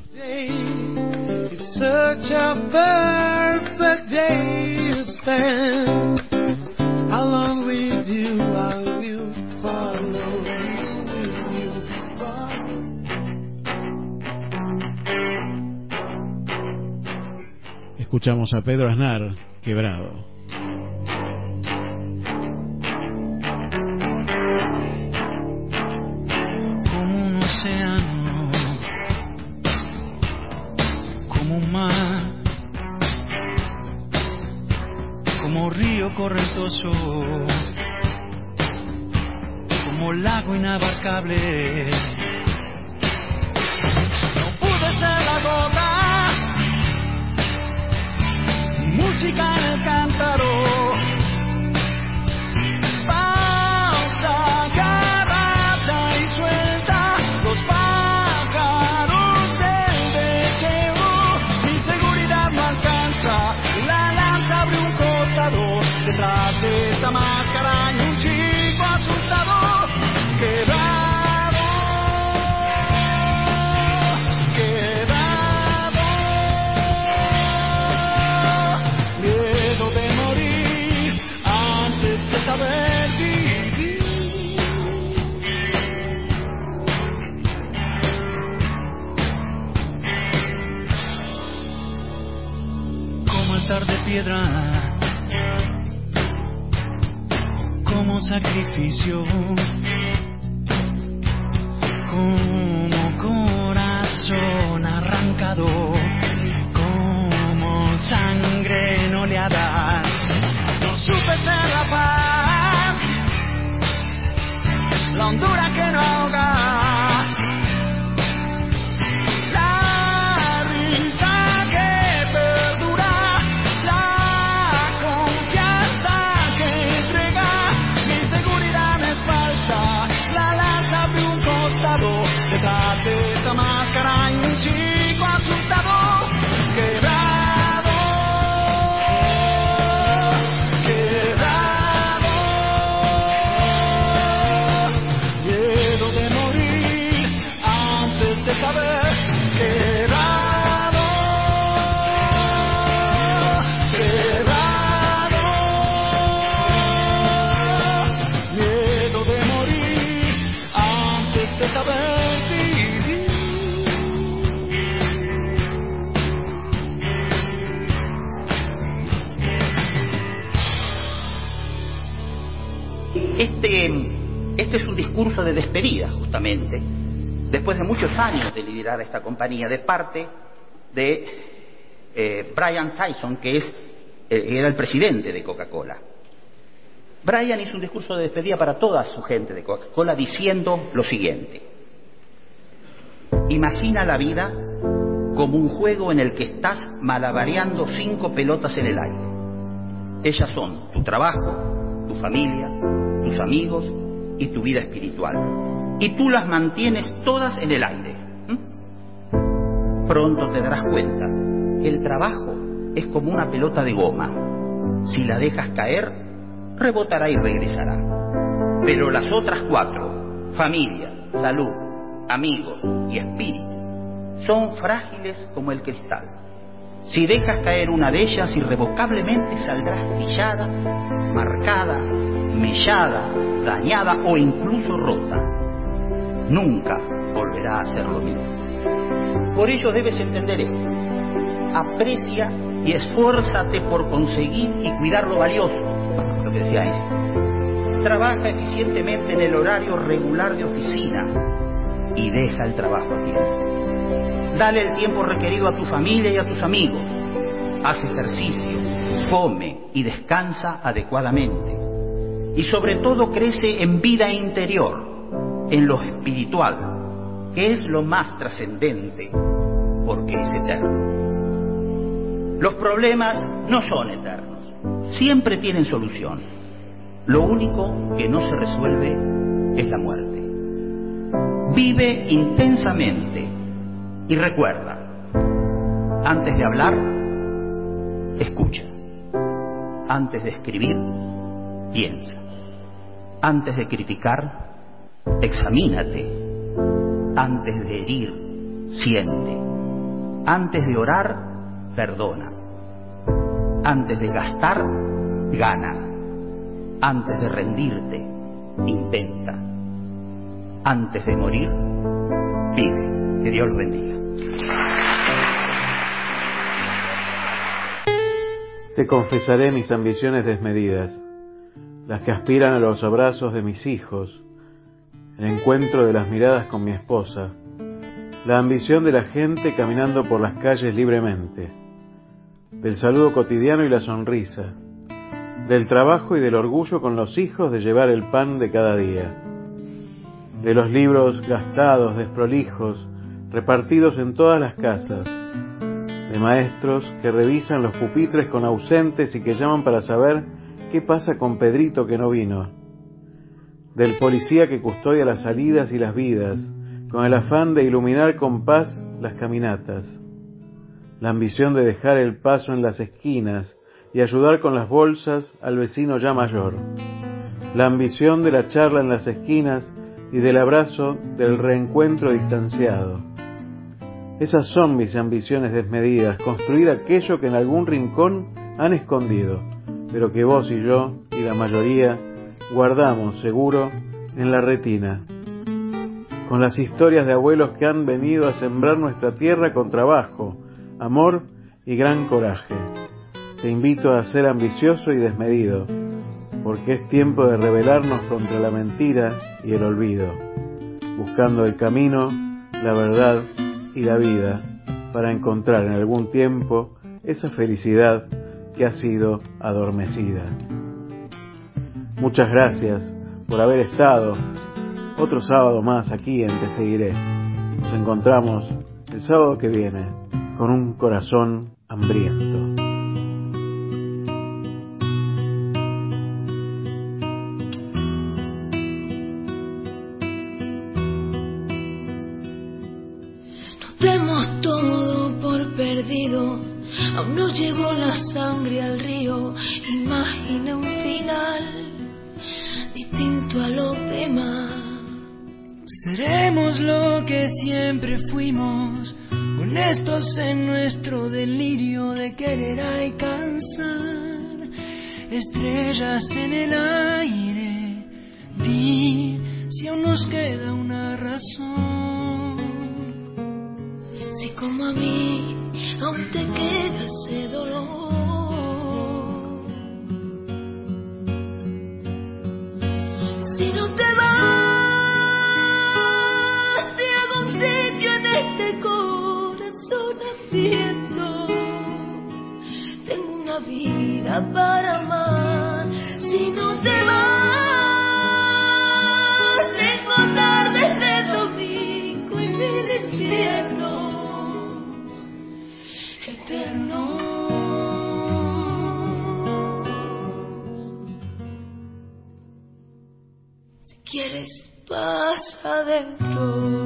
Escuchamos a Pedro Aznar, quebrado. como un océano, como un mar, como río correntoso, como lago inabarcable. No pude ser la gota, música en el cántaro. Pausa, como sacrificio, como corazón arrancado, como sangre en oleadas. No supe ser la paz, la hondura que discurso de despedida, justamente, después de muchos años de liderar esta compañía, de parte de eh, Brian Tyson, que es, eh, era el presidente de Coca-Cola. Brian hizo un discurso de despedida para toda su gente de Coca-Cola diciendo lo siguiente. Imagina la vida como un juego en el que estás malabareando cinco pelotas en el aire. Ellas son tu trabajo, tu familia, tus amigos y tu vida espiritual. Y tú las mantienes todas en el aire. Pronto te darás cuenta que el trabajo es como una pelota de goma. Si la dejas caer, rebotará y regresará. Pero las otras cuatro, familia, salud, amigos y espíritu, son frágiles como el cristal. Si dejas caer una de ellas, irrevocablemente saldrás pillada, marcada, mellada, dañada o incluso rota. Nunca volverá a ser lo mismo. Por ello debes entender esto. Aprecia y esfuérzate por conseguir y cuidar lo valioso, lo que decía Einstein. Trabaja eficientemente en el horario regular de oficina y deja el trabajo a tiempo. Dale el tiempo requerido a tu familia y a tus amigos. Haz ejercicio, come y descansa adecuadamente. Y sobre todo crece en vida interior, en lo espiritual, que es lo más trascendente porque es eterno. Los problemas no son eternos, siempre tienen solución. Lo único que no se resuelve es la muerte. Vive intensamente y recuerda, antes de hablar, escucha. Antes de escribir, piensa. Antes de criticar, examínate. Antes de herir, siente. Antes de orar, perdona. Antes de gastar, gana. Antes de rendirte, intenta. Antes de morir, vive. Que Dios bendiga. Te confesaré mis ambiciones desmedidas, las que aspiran a los abrazos de mis hijos, el encuentro de las miradas con mi esposa, la ambición de la gente caminando por las calles libremente, del saludo cotidiano y la sonrisa, del trabajo y del orgullo con los hijos de llevar el pan de cada día, de los libros gastados, desprolijos, repartidos en todas las casas, de maestros que revisan los pupitres con ausentes y que llaman para saber qué pasa con Pedrito que no vino, del policía que custodia las salidas y las vidas, con el afán de iluminar con paz las caminatas, la ambición de dejar el paso en las esquinas y ayudar con las bolsas al vecino ya mayor, la ambición de la charla en las esquinas y del abrazo del reencuentro distanciado esas son mis ambiciones desmedidas, construir aquello que en algún rincón han escondido, pero que vos y yo y la mayoría guardamos seguro en la retina. Con las historias de abuelos que han venido a sembrar nuestra tierra con trabajo, amor y gran coraje. Te invito a ser ambicioso y desmedido, porque es tiempo de rebelarnos contra la mentira y el olvido, buscando el camino, la verdad y la vida para encontrar en algún tiempo esa felicidad que ha sido adormecida. Muchas gracias por haber estado otro sábado más aquí en Te Seguiré. Nos encontramos el sábado que viene con un corazón hambriento. Imagina un final distinto a los demás. Seremos lo que siempre fuimos, honestos en nuestro delirio de querer alcanzar estrellas en el aire. Di si aún nos queda una razón. Si como a mí aún te queda ese dolor. te vas, te hago un sitio en este corazón abierto. Tengo una vida para amar, si no te vas, tengo tardes de domingo y mi infierno eterno. quieres, pasa adentro.